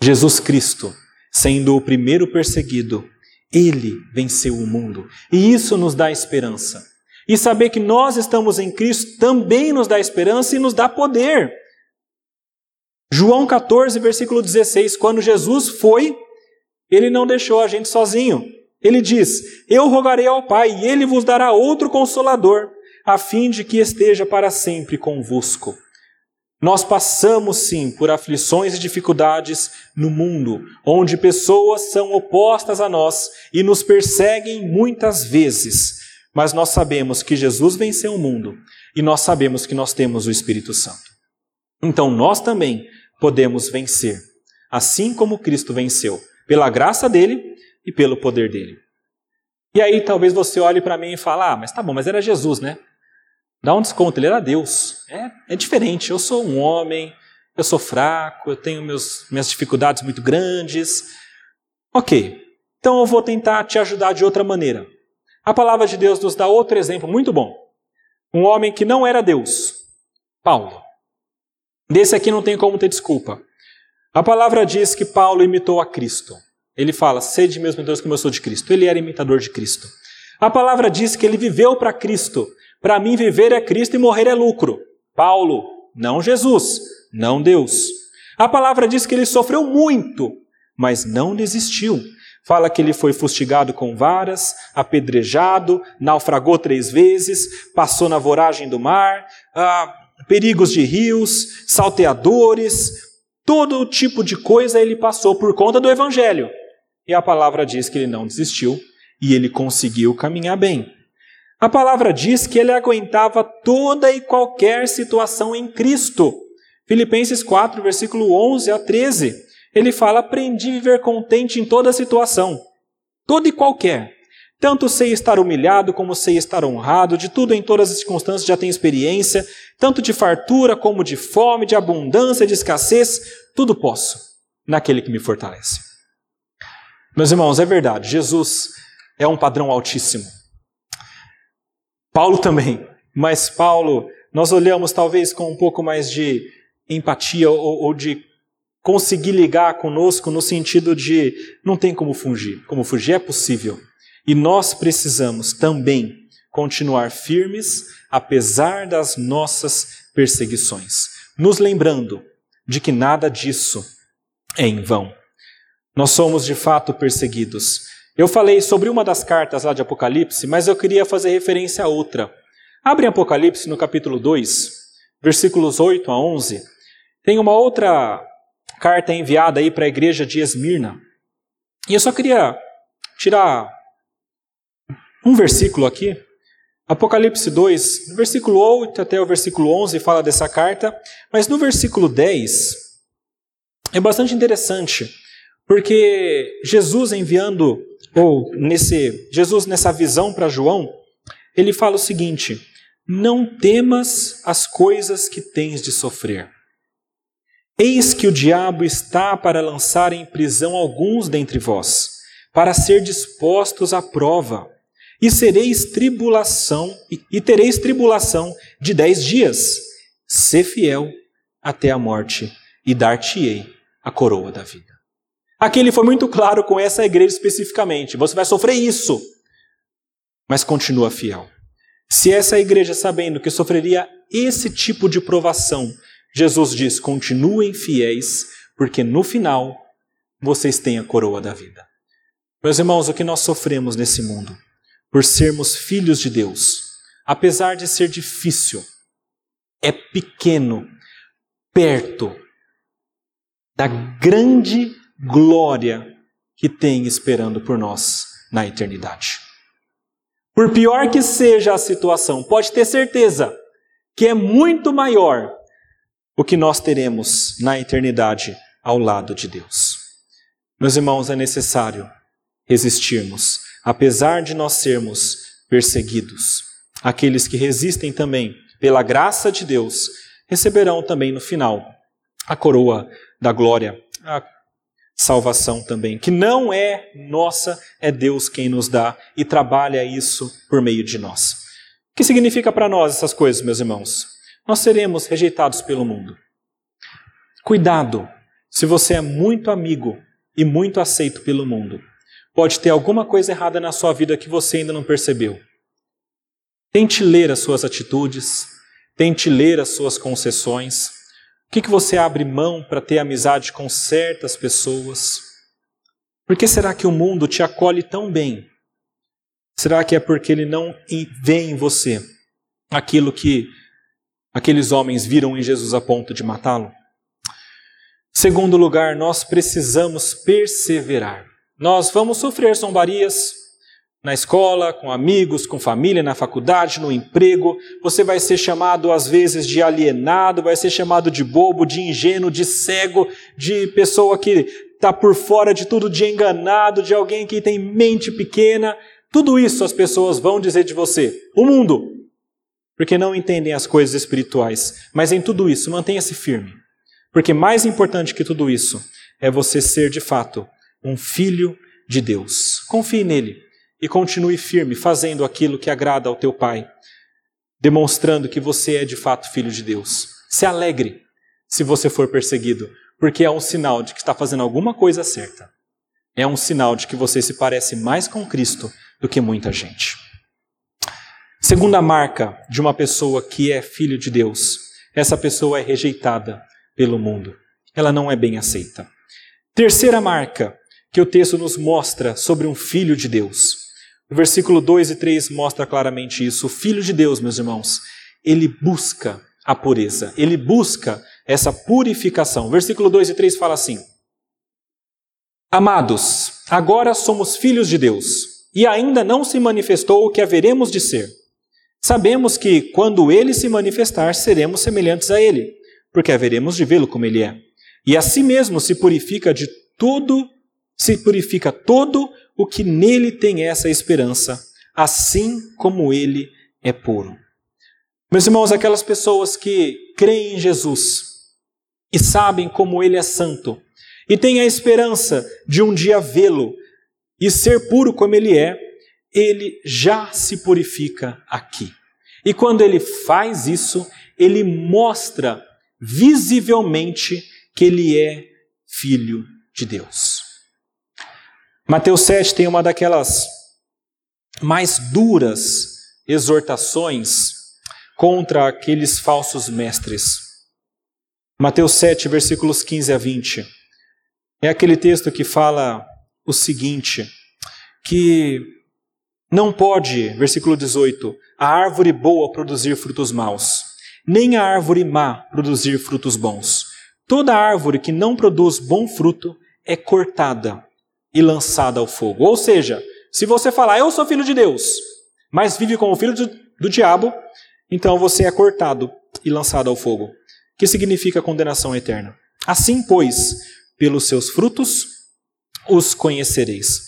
S1: Jesus Cristo, sendo o primeiro perseguido, ele venceu o mundo. E isso nos dá esperança. E saber que nós estamos em Cristo também nos dá esperança e nos dá poder. João 14, versículo 16: quando Jesus foi, ele não deixou a gente sozinho. Ele diz: Eu rogarei ao Pai, e ele vos dará outro consolador, a fim de que esteja para sempre convosco. Nós passamos sim por aflições e dificuldades no mundo, onde pessoas são opostas a nós e nos perseguem muitas vezes, mas nós sabemos que Jesus venceu o mundo e nós sabemos que nós temos o Espírito Santo. Então nós também podemos vencer, assim como Cristo venceu, pela graça dele e pelo poder dele. E aí talvez você olhe para mim e fale: "Ah, mas tá bom, mas era Jesus, né? Dá um desconto, ele era Deus. É, é diferente. Eu sou um homem, eu sou fraco, eu tenho meus, minhas dificuldades muito grandes. Ok, então eu vou tentar te ajudar de outra maneira. A palavra de Deus nos dá outro exemplo muito bom. Um homem que não era Deus, Paulo. Desse aqui não tem como ter desculpa. A palavra diz que Paulo imitou a Cristo. Ele fala, sede meus imitadores como eu sou de Cristo. Ele era imitador de Cristo. A palavra diz que ele viveu para Cristo. Para mim, viver é Cristo e morrer é lucro. Paulo, não Jesus, não Deus. A palavra diz que ele sofreu muito, mas não desistiu. Fala que ele foi fustigado com varas, apedrejado, naufragou três vezes, passou na voragem do mar, ah, perigos de rios, salteadores, todo tipo de coisa ele passou por conta do evangelho. E a palavra diz que ele não desistiu e ele conseguiu caminhar bem. A palavra diz que ele aguentava toda e qualquer situação em Cristo. Filipenses 4, versículo 11 a 13. Ele fala: Aprendi a viver contente em toda situação, toda e qualquer. Tanto sei estar humilhado como sei estar honrado, de tudo em todas as circunstâncias já tenho experiência, tanto de fartura como de fome, de abundância, de escassez, tudo posso. naquele que me fortalece. Meus irmãos, é verdade, Jesus é um padrão altíssimo. Paulo também, mas Paulo, nós olhamos talvez com um pouco mais de empatia ou, ou de conseguir ligar conosco no sentido de não tem como fugir. Como fugir é possível. E nós precisamos também continuar firmes apesar das nossas perseguições, nos lembrando de que nada disso é em vão. Nós somos de fato perseguidos. Eu falei sobre uma das cartas lá de Apocalipse, mas eu queria fazer referência a outra. Abre Apocalipse no capítulo 2, versículos 8 a 11. Tem uma outra carta enviada aí para a igreja de Esmirna. E eu só queria tirar um versículo aqui. Apocalipse 2, no versículo 8 até o versículo 11 fala dessa carta, mas no versículo 10 é bastante interessante, porque Jesus enviando ou nesse Jesus nessa visão para João, ele fala o seguinte: Não temas as coisas que tens de sofrer. Eis que o diabo está para lançar em prisão alguns dentre vós, para ser dispostos à prova, e sereis tribulação, e tereis tribulação de dez dias. Sê fiel até a morte, e dar-te-ei a coroa da vida. Aqui ele foi muito claro com essa igreja especificamente: você vai sofrer isso, mas continua fiel. Se essa igreja, sabendo que sofreria esse tipo de provação, Jesus diz: continuem fiéis, porque no final vocês têm a coroa da vida. Meus irmãos, o que nós sofremos nesse mundo, por sermos filhos de Deus, apesar de ser difícil, é pequeno, perto da grande glória que tem esperando por nós na eternidade. Por pior que seja a situação, pode ter certeza que é muito maior o que nós teremos na eternidade ao lado de Deus. Meus irmãos, é necessário resistirmos, apesar de nós sermos perseguidos. Aqueles que resistem também, pela graça de Deus, receberão também no final a coroa da glória, a salvação também, que não é nossa, é Deus quem nos dá e trabalha isso por meio de nós. O que significa para nós essas coisas, meus irmãos? nós seremos rejeitados pelo mundo. Cuidado, se você é muito amigo e muito aceito pelo mundo, pode ter alguma coisa errada na sua vida que você ainda não percebeu. Tente ler as suas atitudes, tente ler as suas concessões. O que, que você abre mão para ter amizade com certas pessoas? Por que será que o mundo te acolhe tão bem? Será que é porque ele não vê em você aquilo que aqueles homens viram em Jesus a ponto de matá-lo? Segundo lugar, nós precisamos perseverar. Nós vamos sofrer zombarias na escola, com amigos, com família, na faculdade, no emprego. Você vai ser chamado às vezes de alienado, vai ser chamado de bobo, de ingênuo, de cego, de pessoa que está por fora de tudo, de enganado, de alguém que tem mente pequena. Tudo isso as pessoas vão dizer de você. O mundo, porque não entendem as coisas espirituais. Mas em tudo isso, mantenha-se firme. Porque mais importante que tudo isso é você ser de fato um filho de Deus. Confie nele e continue firme, fazendo aquilo que agrada ao teu Pai, demonstrando que você é de fato filho de Deus. Se alegre se você for perseguido, porque é um sinal de que está fazendo alguma coisa certa. É um sinal de que você se parece mais com Cristo do que muita gente. Segunda marca de uma pessoa que é filho de Deus: essa pessoa é rejeitada pelo mundo. Ela não é bem aceita. Terceira marca que o texto nos mostra sobre um filho de Deus. Versículo 2 e 3 mostra claramente isso. O filho de Deus, meus irmãos, ele busca a pureza, ele busca essa purificação. Versículo 2 e 3 fala assim: Amados, agora somos filhos de Deus, e ainda não se manifestou o que haveremos de ser. Sabemos que quando ele se manifestar, seremos semelhantes a ele, porque haveremos de vê-lo como ele é. E a si mesmo se purifica de tudo, se purifica todo o que nele tem essa esperança, assim como ele é puro. Meus irmãos, aquelas pessoas que creem em Jesus e sabem como ele é santo, e tem a esperança de um dia vê-lo e ser puro como ele é, ele já se purifica aqui. E quando ele faz isso, ele mostra visivelmente que ele é filho de Deus. Mateus 7 tem uma daquelas mais duras exortações contra aqueles falsos mestres. Mateus 7, versículos 15 a 20. É aquele texto que fala o seguinte: que não pode, versículo 18, a árvore boa produzir frutos maus, nem a árvore má produzir frutos bons. Toda árvore que não produz bom fruto é cortada e lançada ao fogo. Ou seja, se você falar, eu sou filho de Deus, mas vive como filho do, do diabo, então você é cortado e lançado ao fogo que significa condenação eterna. Assim, pois, pelos seus frutos os conhecereis.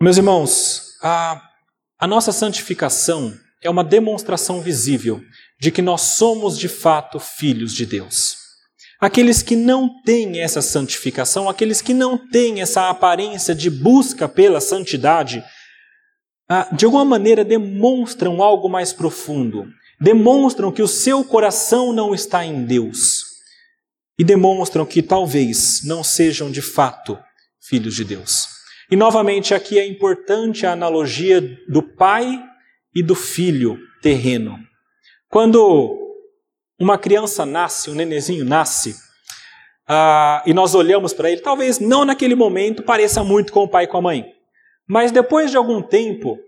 S1: Meus irmãos, a, a nossa santificação é uma demonstração visível de que nós somos de fato filhos de Deus. Aqueles que não têm essa santificação, aqueles que não têm essa aparência de busca pela santidade, ah, de alguma maneira demonstram algo mais profundo demonstram que o seu coração não está em Deus e demonstram que talvez não sejam de fato filhos de Deus. E novamente aqui é importante a analogia do pai e do filho terreno. Quando uma criança nasce, um nenezinho nasce, ah, e nós olhamos para ele, talvez não naquele momento pareça muito com o pai e com a mãe, mas depois de algum tempo,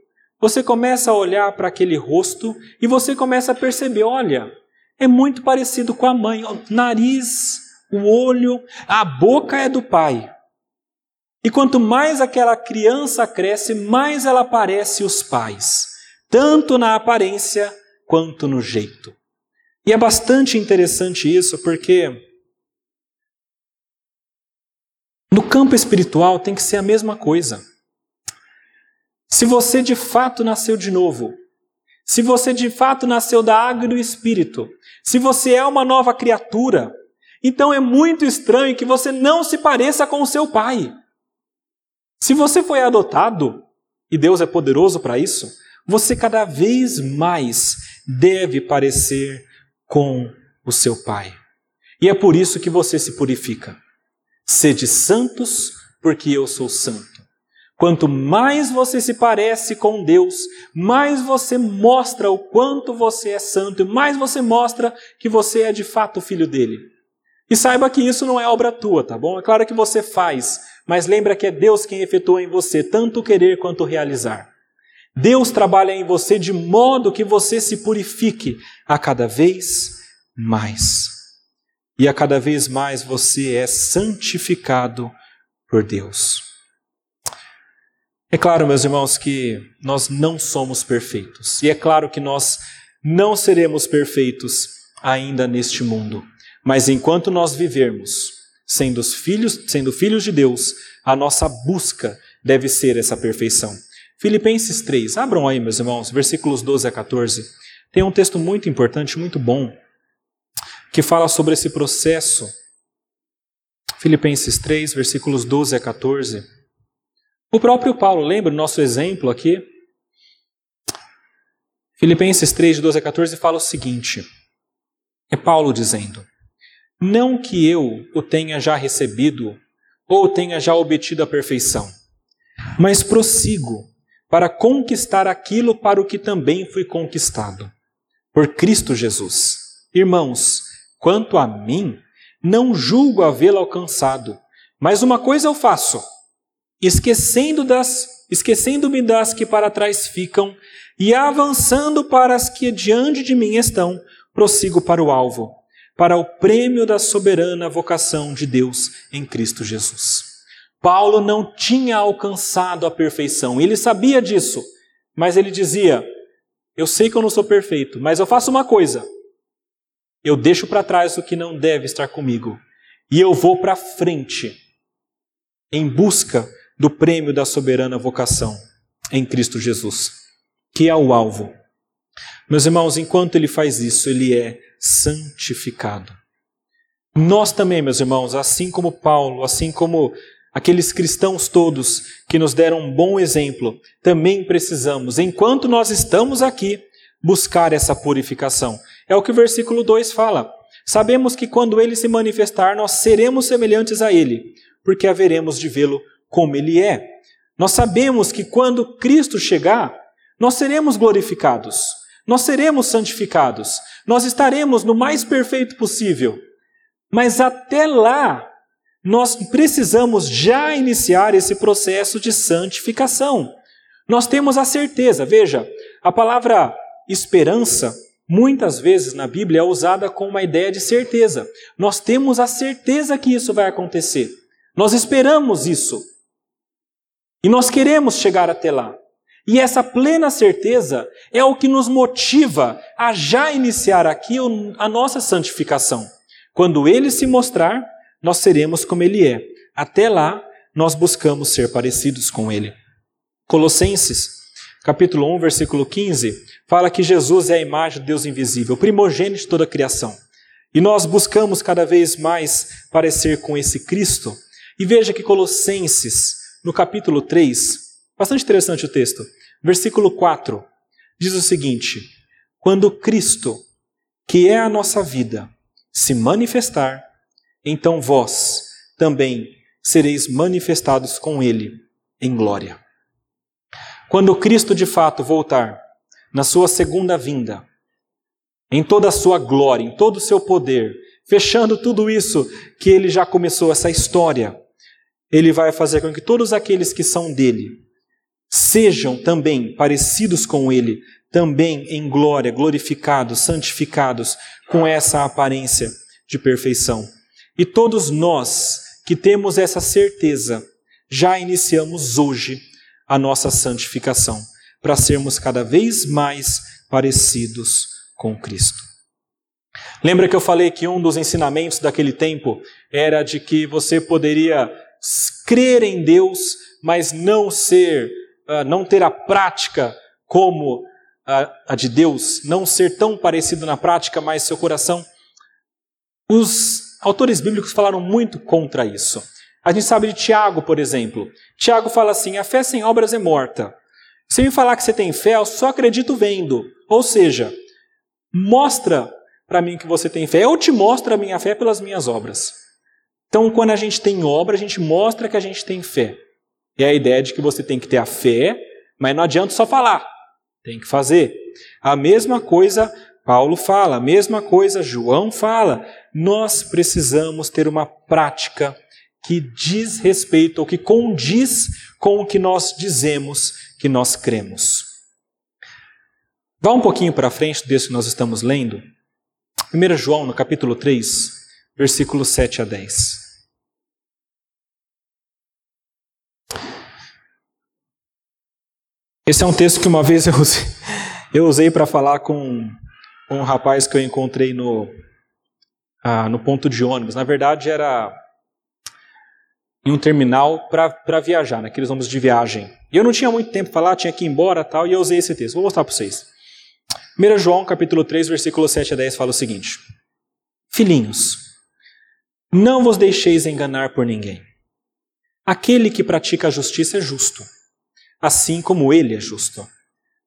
S1: você começa a olhar para aquele rosto e você começa a perceber: olha, é muito parecido com a mãe. O nariz, o olho, a boca é do pai. E quanto mais aquela criança cresce, mais ela parece os pais, tanto na aparência quanto no jeito. E é bastante interessante isso, porque no campo espiritual tem que ser a mesma coisa. Se você de fato nasceu de novo, se você de fato nasceu da água e do espírito, se você é uma nova criatura, então é muito estranho que você não se pareça com o seu pai. Se você foi adotado, e Deus é poderoso para isso, você cada vez mais deve parecer com o seu pai. E é por isso que você se purifica. Sede santos, porque eu sou santo. Quanto mais você se parece com Deus, mais você mostra o quanto você é santo e mais você mostra que você é de fato filho dele. E saiba que isso não é obra tua, tá bom? É claro que você faz, mas lembra que é Deus quem efetua em você tanto querer quanto realizar. Deus trabalha em você de modo que você se purifique a cada vez mais. E a cada vez mais você é santificado por Deus. É claro, meus irmãos, que nós não somos perfeitos. E é claro que nós não seremos perfeitos ainda neste mundo. Mas enquanto nós vivermos sendo filhos, sendo filhos de Deus, a nossa busca deve ser essa perfeição. Filipenses 3, abram aí, meus irmãos, versículos 12 a 14. Tem um texto muito importante, muito bom, que fala sobre esse processo. Filipenses 3, versículos 12 a 14. O próprio Paulo, lembra o nosso exemplo aqui? Filipenses 3, de 12 a 14 fala o seguinte: é Paulo dizendo: Não que eu o tenha já recebido ou tenha já obtido a perfeição, mas prossigo para conquistar aquilo para o que também fui conquistado, por Cristo Jesus. Irmãos, quanto a mim, não julgo havê-lo alcançado, mas uma coisa eu faço esquecendo das esquecendo-me das que para trás ficam e avançando para as que diante de mim estão, prossigo para o alvo, para o prêmio da soberana vocação de Deus em Cristo Jesus. Paulo não tinha alcançado a perfeição, ele sabia disso, mas ele dizia: Eu sei que eu não sou perfeito, mas eu faço uma coisa. Eu deixo para trás o que não deve estar comigo e eu vou para frente em busca do prêmio da soberana vocação em Cristo Jesus, que é o alvo. Meus irmãos, enquanto ele faz isso, ele é santificado. Nós também, meus irmãos, assim como Paulo, assim como aqueles cristãos todos que nos deram um bom exemplo, também precisamos, enquanto nós estamos aqui, buscar essa purificação. É o que o versículo 2 fala. Sabemos que quando ele se manifestar, nós seremos semelhantes a ele, porque haveremos de vê-lo como ele é. Nós sabemos que quando Cristo chegar, nós seremos glorificados, nós seremos santificados, nós estaremos no mais perfeito possível. Mas até lá, nós precisamos já iniciar esse processo de santificação. Nós temos a certeza, veja, a palavra esperança muitas vezes na Bíblia é usada com uma ideia de certeza. Nós temos a certeza que isso vai acontecer. Nós esperamos isso. E nós queremos chegar até lá. E essa plena certeza é o que nos motiva a já iniciar aqui a nossa santificação. Quando ele se mostrar, nós seremos como ele é. Até lá, nós buscamos ser parecidos com ele. Colossenses, capítulo 1, versículo 15, fala que Jesus é a imagem de Deus invisível, primogênito de toda a criação. E nós buscamos cada vez mais parecer com esse Cristo. E veja que Colossenses, no capítulo 3, bastante interessante o texto, versículo 4, diz o seguinte: Quando Cristo, que é a nossa vida, se manifestar, então vós também sereis manifestados com Ele em glória. Quando Cristo de fato voltar, na sua segunda vinda, em toda a sua glória, em todo o seu poder, fechando tudo isso que ele já começou, essa história, ele vai fazer com que todos aqueles que são dele sejam também parecidos com ele, também em glória, glorificados, santificados, com essa aparência de perfeição. E todos nós que temos essa certeza, já iniciamos hoje a nossa santificação, para sermos cada vez mais parecidos com Cristo. Lembra que eu falei que um dos ensinamentos daquele tempo era de que você poderia crer em Deus, mas não ser, uh, não ter a prática como a de Deus, não ser tão parecido na prática, mas seu coração. Os autores bíblicos falaram muito contra isso. A gente sabe de Tiago, por exemplo. Tiago fala assim: a fé sem obras é morta. Se me falar que você tem fé, eu só acredito vendo. Ou seja, mostra para mim que você tem fé. Eu te mostro a minha fé pelas minhas obras. Então, quando a gente tem obra, a gente mostra que a gente tem fé. É a ideia de que você tem que ter a fé, mas não adianta só falar, tem que fazer. A mesma coisa Paulo fala, a mesma coisa João fala. Nós precisamos ter uma prática que diz respeito ou que condiz com o que nós dizemos que nós cremos. Vá um pouquinho para frente desse que nós estamos lendo. 1 João, no capítulo 3, versículos 7 a 10. Esse é um texto que uma vez eu usei, usei para falar com um rapaz que eu encontrei no, ah, no ponto de ônibus. Na verdade, era em um terminal para viajar, naqueles ônibus de viagem. E eu não tinha muito tempo para falar, tinha que ir embora tal, e eu usei esse texto. Vou mostrar para vocês. 1 João, capítulo 3, versículo 7 a 10, fala o seguinte: Filhinhos, não vos deixeis enganar por ninguém. Aquele que pratica a justiça é justo, assim como ele é justo.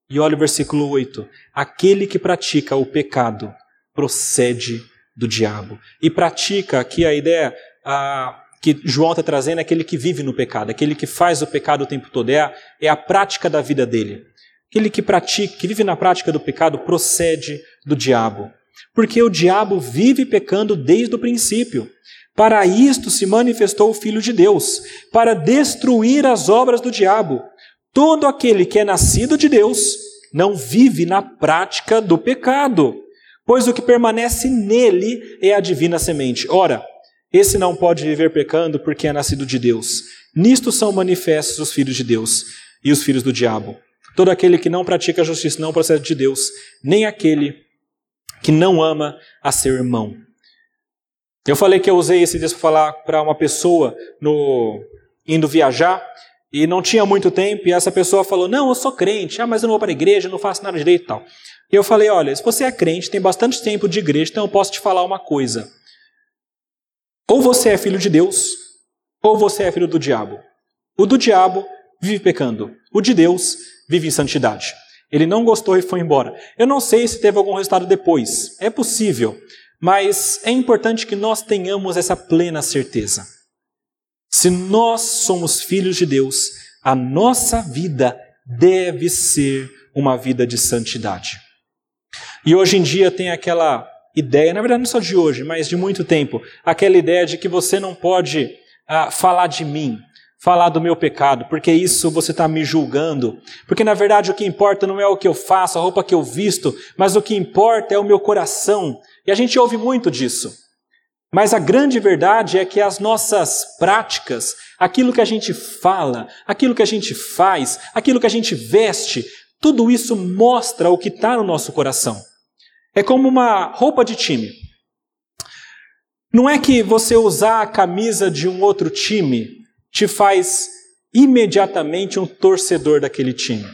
S1: E olha o versículo 8: Aquele que pratica o pecado procede do diabo. E pratica, aqui a ideia a, que João está trazendo é aquele que vive no pecado, aquele que faz o pecado o tempo todo, é a, é a prática da vida dele. Aquele que pratica, que vive na prática do pecado, procede do diabo. Porque o diabo vive pecando desde o princípio. Para isto se manifestou o Filho de Deus, para destruir as obras do diabo. Todo aquele que é nascido de Deus não vive na prática do pecado, pois o que permanece nele é a divina semente. Ora, esse não pode viver pecando porque é nascido de Deus. Nisto são manifestos os filhos de Deus e os filhos do diabo. Todo aquele que não pratica a justiça não procede de Deus, nem aquele que não ama a seu irmão. Eu falei que eu usei esse texto para falar para uma pessoa no indo viajar e não tinha muito tempo e essa pessoa falou: "Não, eu sou crente. Ah, mas eu não vou para a igreja, não faço nada direito e tal". E eu falei: "Olha, se você é crente, tem bastante tempo de igreja, então eu posso te falar uma coisa. Ou você é filho de Deus, ou você é filho do diabo. O do diabo vive pecando, o de Deus vive em santidade. Ele não gostou e foi embora. Eu não sei se teve algum resultado depois, é possível, mas é importante que nós tenhamos essa plena certeza. Se nós somos filhos de Deus, a nossa vida deve ser uma vida de santidade. E hoje em dia tem aquela ideia, na verdade não só de hoje, mas de muito tempo, aquela ideia de que você não pode ah, falar de mim, falar do meu pecado, porque isso você está me julgando. Porque na verdade o que importa não é o que eu faço, a roupa que eu visto, mas o que importa é o meu coração. E a gente ouve muito disso. Mas a grande verdade é que as nossas práticas, aquilo que a gente fala, aquilo que a gente faz, aquilo que a gente veste, tudo isso mostra o que está no nosso coração. É como uma roupa de time. Não é que você usar a camisa de um outro time te faz imediatamente um torcedor daquele time.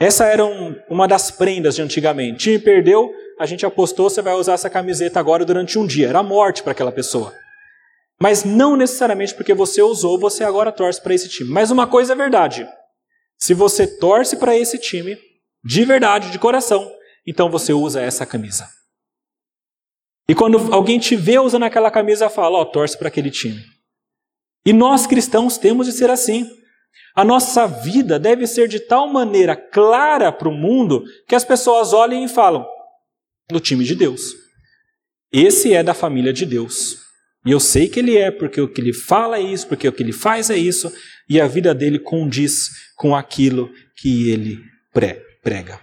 S1: Essa era um, uma das prendas de antigamente. Time perdeu, a gente apostou, você vai usar essa camiseta agora durante um dia. Era morte para aquela pessoa. Mas não necessariamente porque você usou, você agora torce para esse time. Mas uma coisa é verdade. Se você torce para esse time, de verdade, de coração, então você usa essa camisa. E quando alguém te vê usando aquela camisa, fala: Ó, oh, torce para aquele time. E nós cristãos temos de ser assim. A nossa vida deve ser de tal maneira clara para o mundo que as pessoas olhem e falam: no time de Deus. Esse é da família de Deus. E eu sei que ele é, porque o que ele fala é isso, porque o que ele faz é isso, e a vida dele condiz com aquilo que ele prega.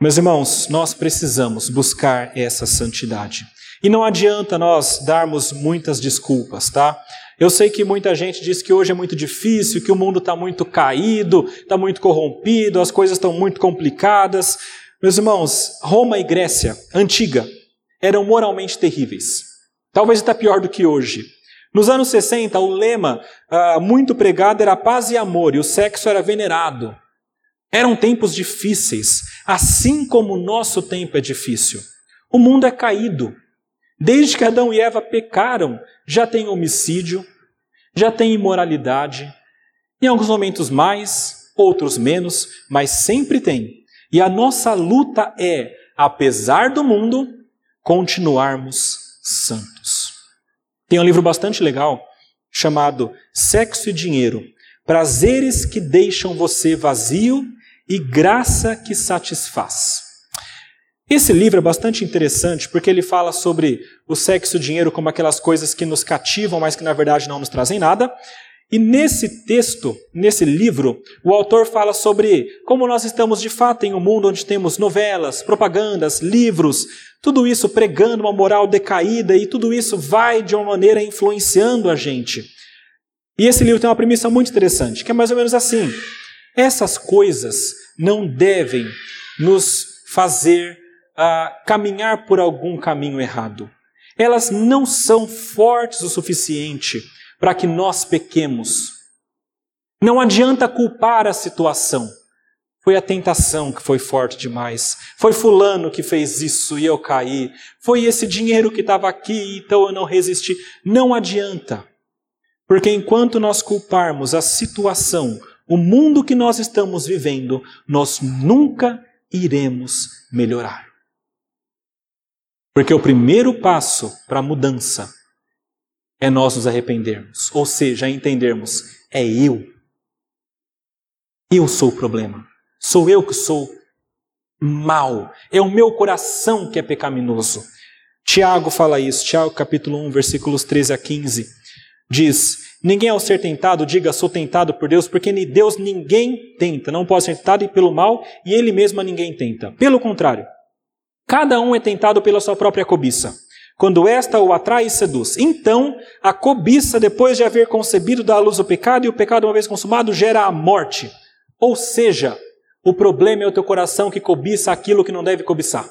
S1: Meus irmãos, nós precisamos buscar essa santidade. E não adianta nós darmos muitas desculpas, tá? Eu sei que muita gente diz que hoje é muito difícil, que o mundo está muito caído, está muito corrompido, as coisas estão muito complicadas. Meus irmãos, Roma e Grécia, antiga, eram moralmente terríveis. Talvez até pior do que hoje. Nos anos 60, o lema uh, muito pregado era paz e amor, e o sexo era venerado. Eram tempos difíceis, assim como o nosso tempo é difícil. O mundo é caído. Desde que Adão e Eva pecaram, já tem homicídio, já tem imoralidade, em alguns momentos mais, outros menos, mas sempre tem. E a nossa luta é, apesar do mundo, continuarmos santos. Tem um livro bastante legal chamado Sexo e Dinheiro: Prazeres que deixam você vazio e graça que satisfaz. Esse livro é bastante interessante porque ele fala sobre o sexo e o dinheiro como aquelas coisas que nos cativam, mas que na verdade não nos trazem nada. E nesse texto, nesse livro, o autor fala sobre como nós estamos de fato em um mundo onde temos novelas, propagandas, livros, tudo isso pregando uma moral decaída e tudo isso vai de uma maneira influenciando a gente. E esse livro tem uma premissa muito interessante, que é mais ou menos assim: essas coisas não devem nos fazer a caminhar por algum caminho errado. Elas não são fortes o suficiente para que nós pequemos. Não adianta culpar a situação. Foi a tentação que foi forte demais. Foi Fulano que fez isso e eu caí. Foi esse dinheiro que estava aqui, então eu não resisti. Não adianta. Porque enquanto nós culparmos a situação, o mundo que nós estamos vivendo, nós nunca iremos melhorar. Porque o primeiro passo para a mudança é nós nos arrependermos, ou seja, entendermos: é eu. Eu sou o problema. Sou eu que sou mal. É o meu coração que é pecaminoso. Tiago fala isso, Tiago capítulo 1, versículos 13 a 15. Diz: Ninguém ao ser tentado diga sou tentado por Deus, porque Deus ninguém tenta, não pode ser tentado pelo mal e ele mesmo a ninguém tenta. Pelo contrário, Cada um é tentado pela sua própria cobiça, quando esta o atrai e seduz. Então, a cobiça, depois de haver concebido, dá à luz o pecado, e o pecado, uma vez consumado, gera a morte. Ou seja, o problema é o teu coração que cobiça aquilo que não deve cobiçar.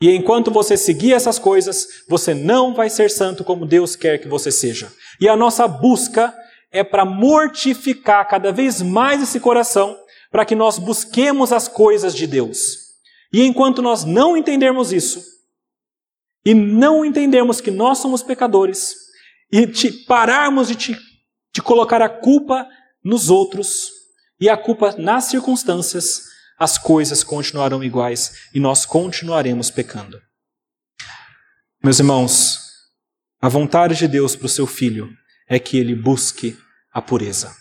S1: E enquanto você seguir essas coisas, você não vai ser santo como Deus quer que você seja. E a nossa busca é para mortificar cada vez mais esse coração, para que nós busquemos as coisas de Deus. E enquanto nós não entendermos isso, e não entendermos que nós somos pecadores e te, pararmos de, te, de colocar a culpa nos outros e a culpa nas circunstâncias, as coisas continuarão iguais e nós continuaremos pecando. Meus irmãos, a vontade de Deus para o seu filho é que ele busque a pureza.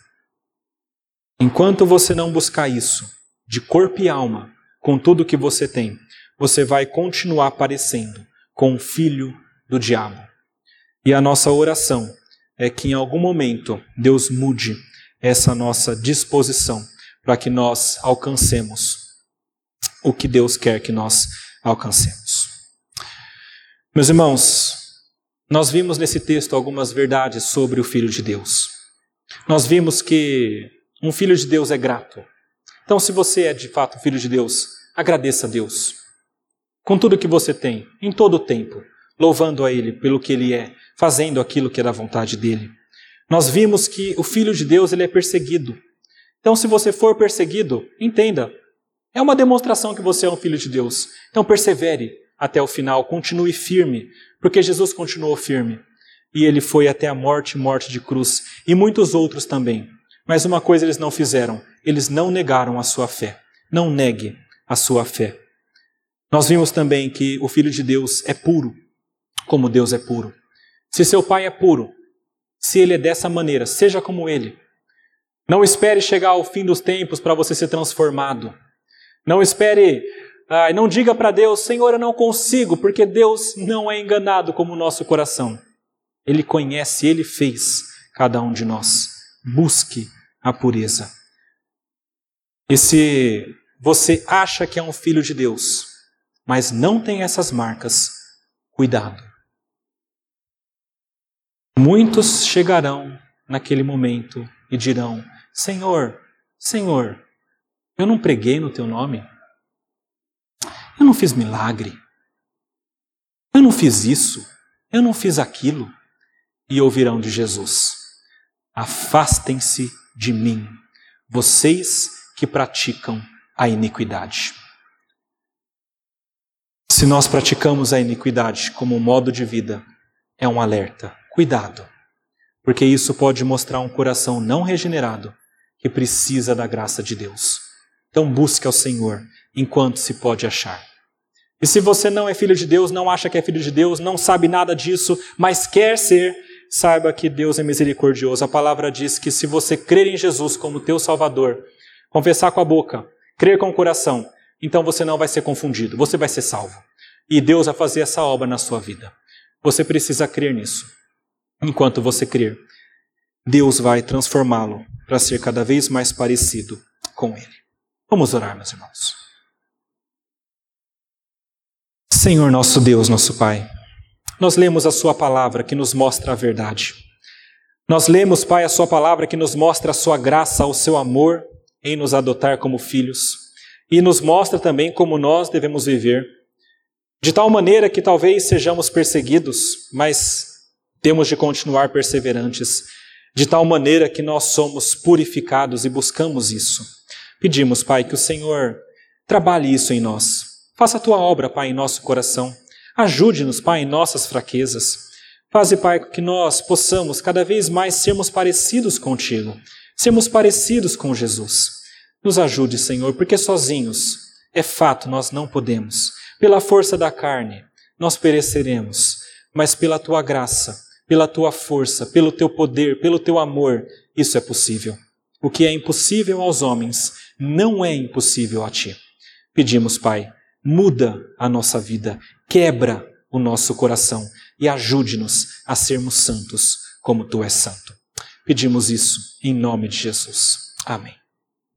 S1: Enquanto você não buscar isso, de corpo e alma, com tudo que você tem, você vai continuar parecendo com o filho do diabo. E a nossa oração é que em algum momento Deus mude essa nossa disposição para que nós alcancemos o que Deus quer que nós alcancemos. Meus irmãos, nós vimos nesse texto algumas verdades sobre o Filho de Deus. Nós vimos que um Filho de Deus é grato. Então, se você é de fato Filho de Deus, agradeça a Deus com tudo que você tem, em todo o tempo, louvando a Ele pelo que Ele é, fazendo aquilo que é da vontade dEle. Nós vimos que o Filho de Deus ele é perseguido. Então, se você for perseguido, entenda, é uma demonstração que você é um filho de Deus. Então, persevere até o final, continue firme, porque Jesus continuou firme. E ele foi até a morte morte de cruz, e muitos outros também. Mas uma coisa eles não fizeram: eles não negaram a sua fé. Não negue a sua fé. Nós vimos também que o Filho de Deus é puro, como Deus é puro. Se seu Pai é puro, se ele é dessa maneira, seja como ele. Não espere chegar ao fim dos tempos para você ser transformado. Não espere, ah, não diga para Deus, Senhor, eu não consigo, porque Deus não é enganado como o nosso coração. Ele conhece, ele fez cada um de nós. Busque a pureza. E se você acha que é um filho de Deus, mas não tem essas marcas, cuidado. Muitos chegarão naquele momento e dirão: Senhor, Senhor, eu não preguei no teu nome? Eu não fiz milagre? Eu não fiz isso? Eu não fiz aquilo? E ouvirão de Jesus: Afastem-se de mim, vocês que praticam a iniquidade. Se nós praticamos a iniquidade como modo de vida, é um alerta. Cuidado, porque isso pode mostrar um coração não regenerado que precisa da graça de Deus. Então busque ao Senhor enquanto se pode achar. E se você não é filho de Deus, não acha que é filho de Deus, não sabe nada disso, mas quer ser, saiba que Deus é misericordioso. A palavra diz que se você crer em Jesus como teu Salvador, confessar com a boca, crer com o coração, então você não vai ser confundido, você vai ser salvo. E Deus vai fazer essa obra na sua vida. Você precisa crer nisso. Enquanto você crer, Deus vai transformá-lo para ser cada vez mais parecido com Ele. Vamos orar, meus irmãos. Senhor nosso Deus, nosso Pai, nós lemos a Sua palavra que nos mostra a verdade. Nós lemos, Pai, a Sua palavra que nos mostra a Sua graça, o seu amor em nos adotar como filhos e nos mostra também como nós devemos viver, de tal maneira que talvez sejamos perseguidos, mas temos de continuar perseverantes, de tal maneira que nós somos purificados e buscamos isso. Pedimos, Pai, que o Senhor trabalhe isso em nós. Faça a tua obra, Pai, em nosso coração. Ajude-nos, Pai, em nossas fraquezas. Faze, Pai, que nós possamos cada vez mais sermos parecidos contigo, sermos parecidos com Jesus. Nos ajude, Senhor, porque sozinhos, é fato, nós não podemos. Pela força da carne, nós pereceremos, mas pela tua graça, pela tua força, pelo teu poder, pelo teu amor, isso é possível. O que é impossível aos homens não é impossível a ti. Pedimos, Pai, muda a nossa vida, quebra o nosso coração e ajude-nos a sermos santos como tu és santo. Pedimos isso em nome de Jesus. Amém.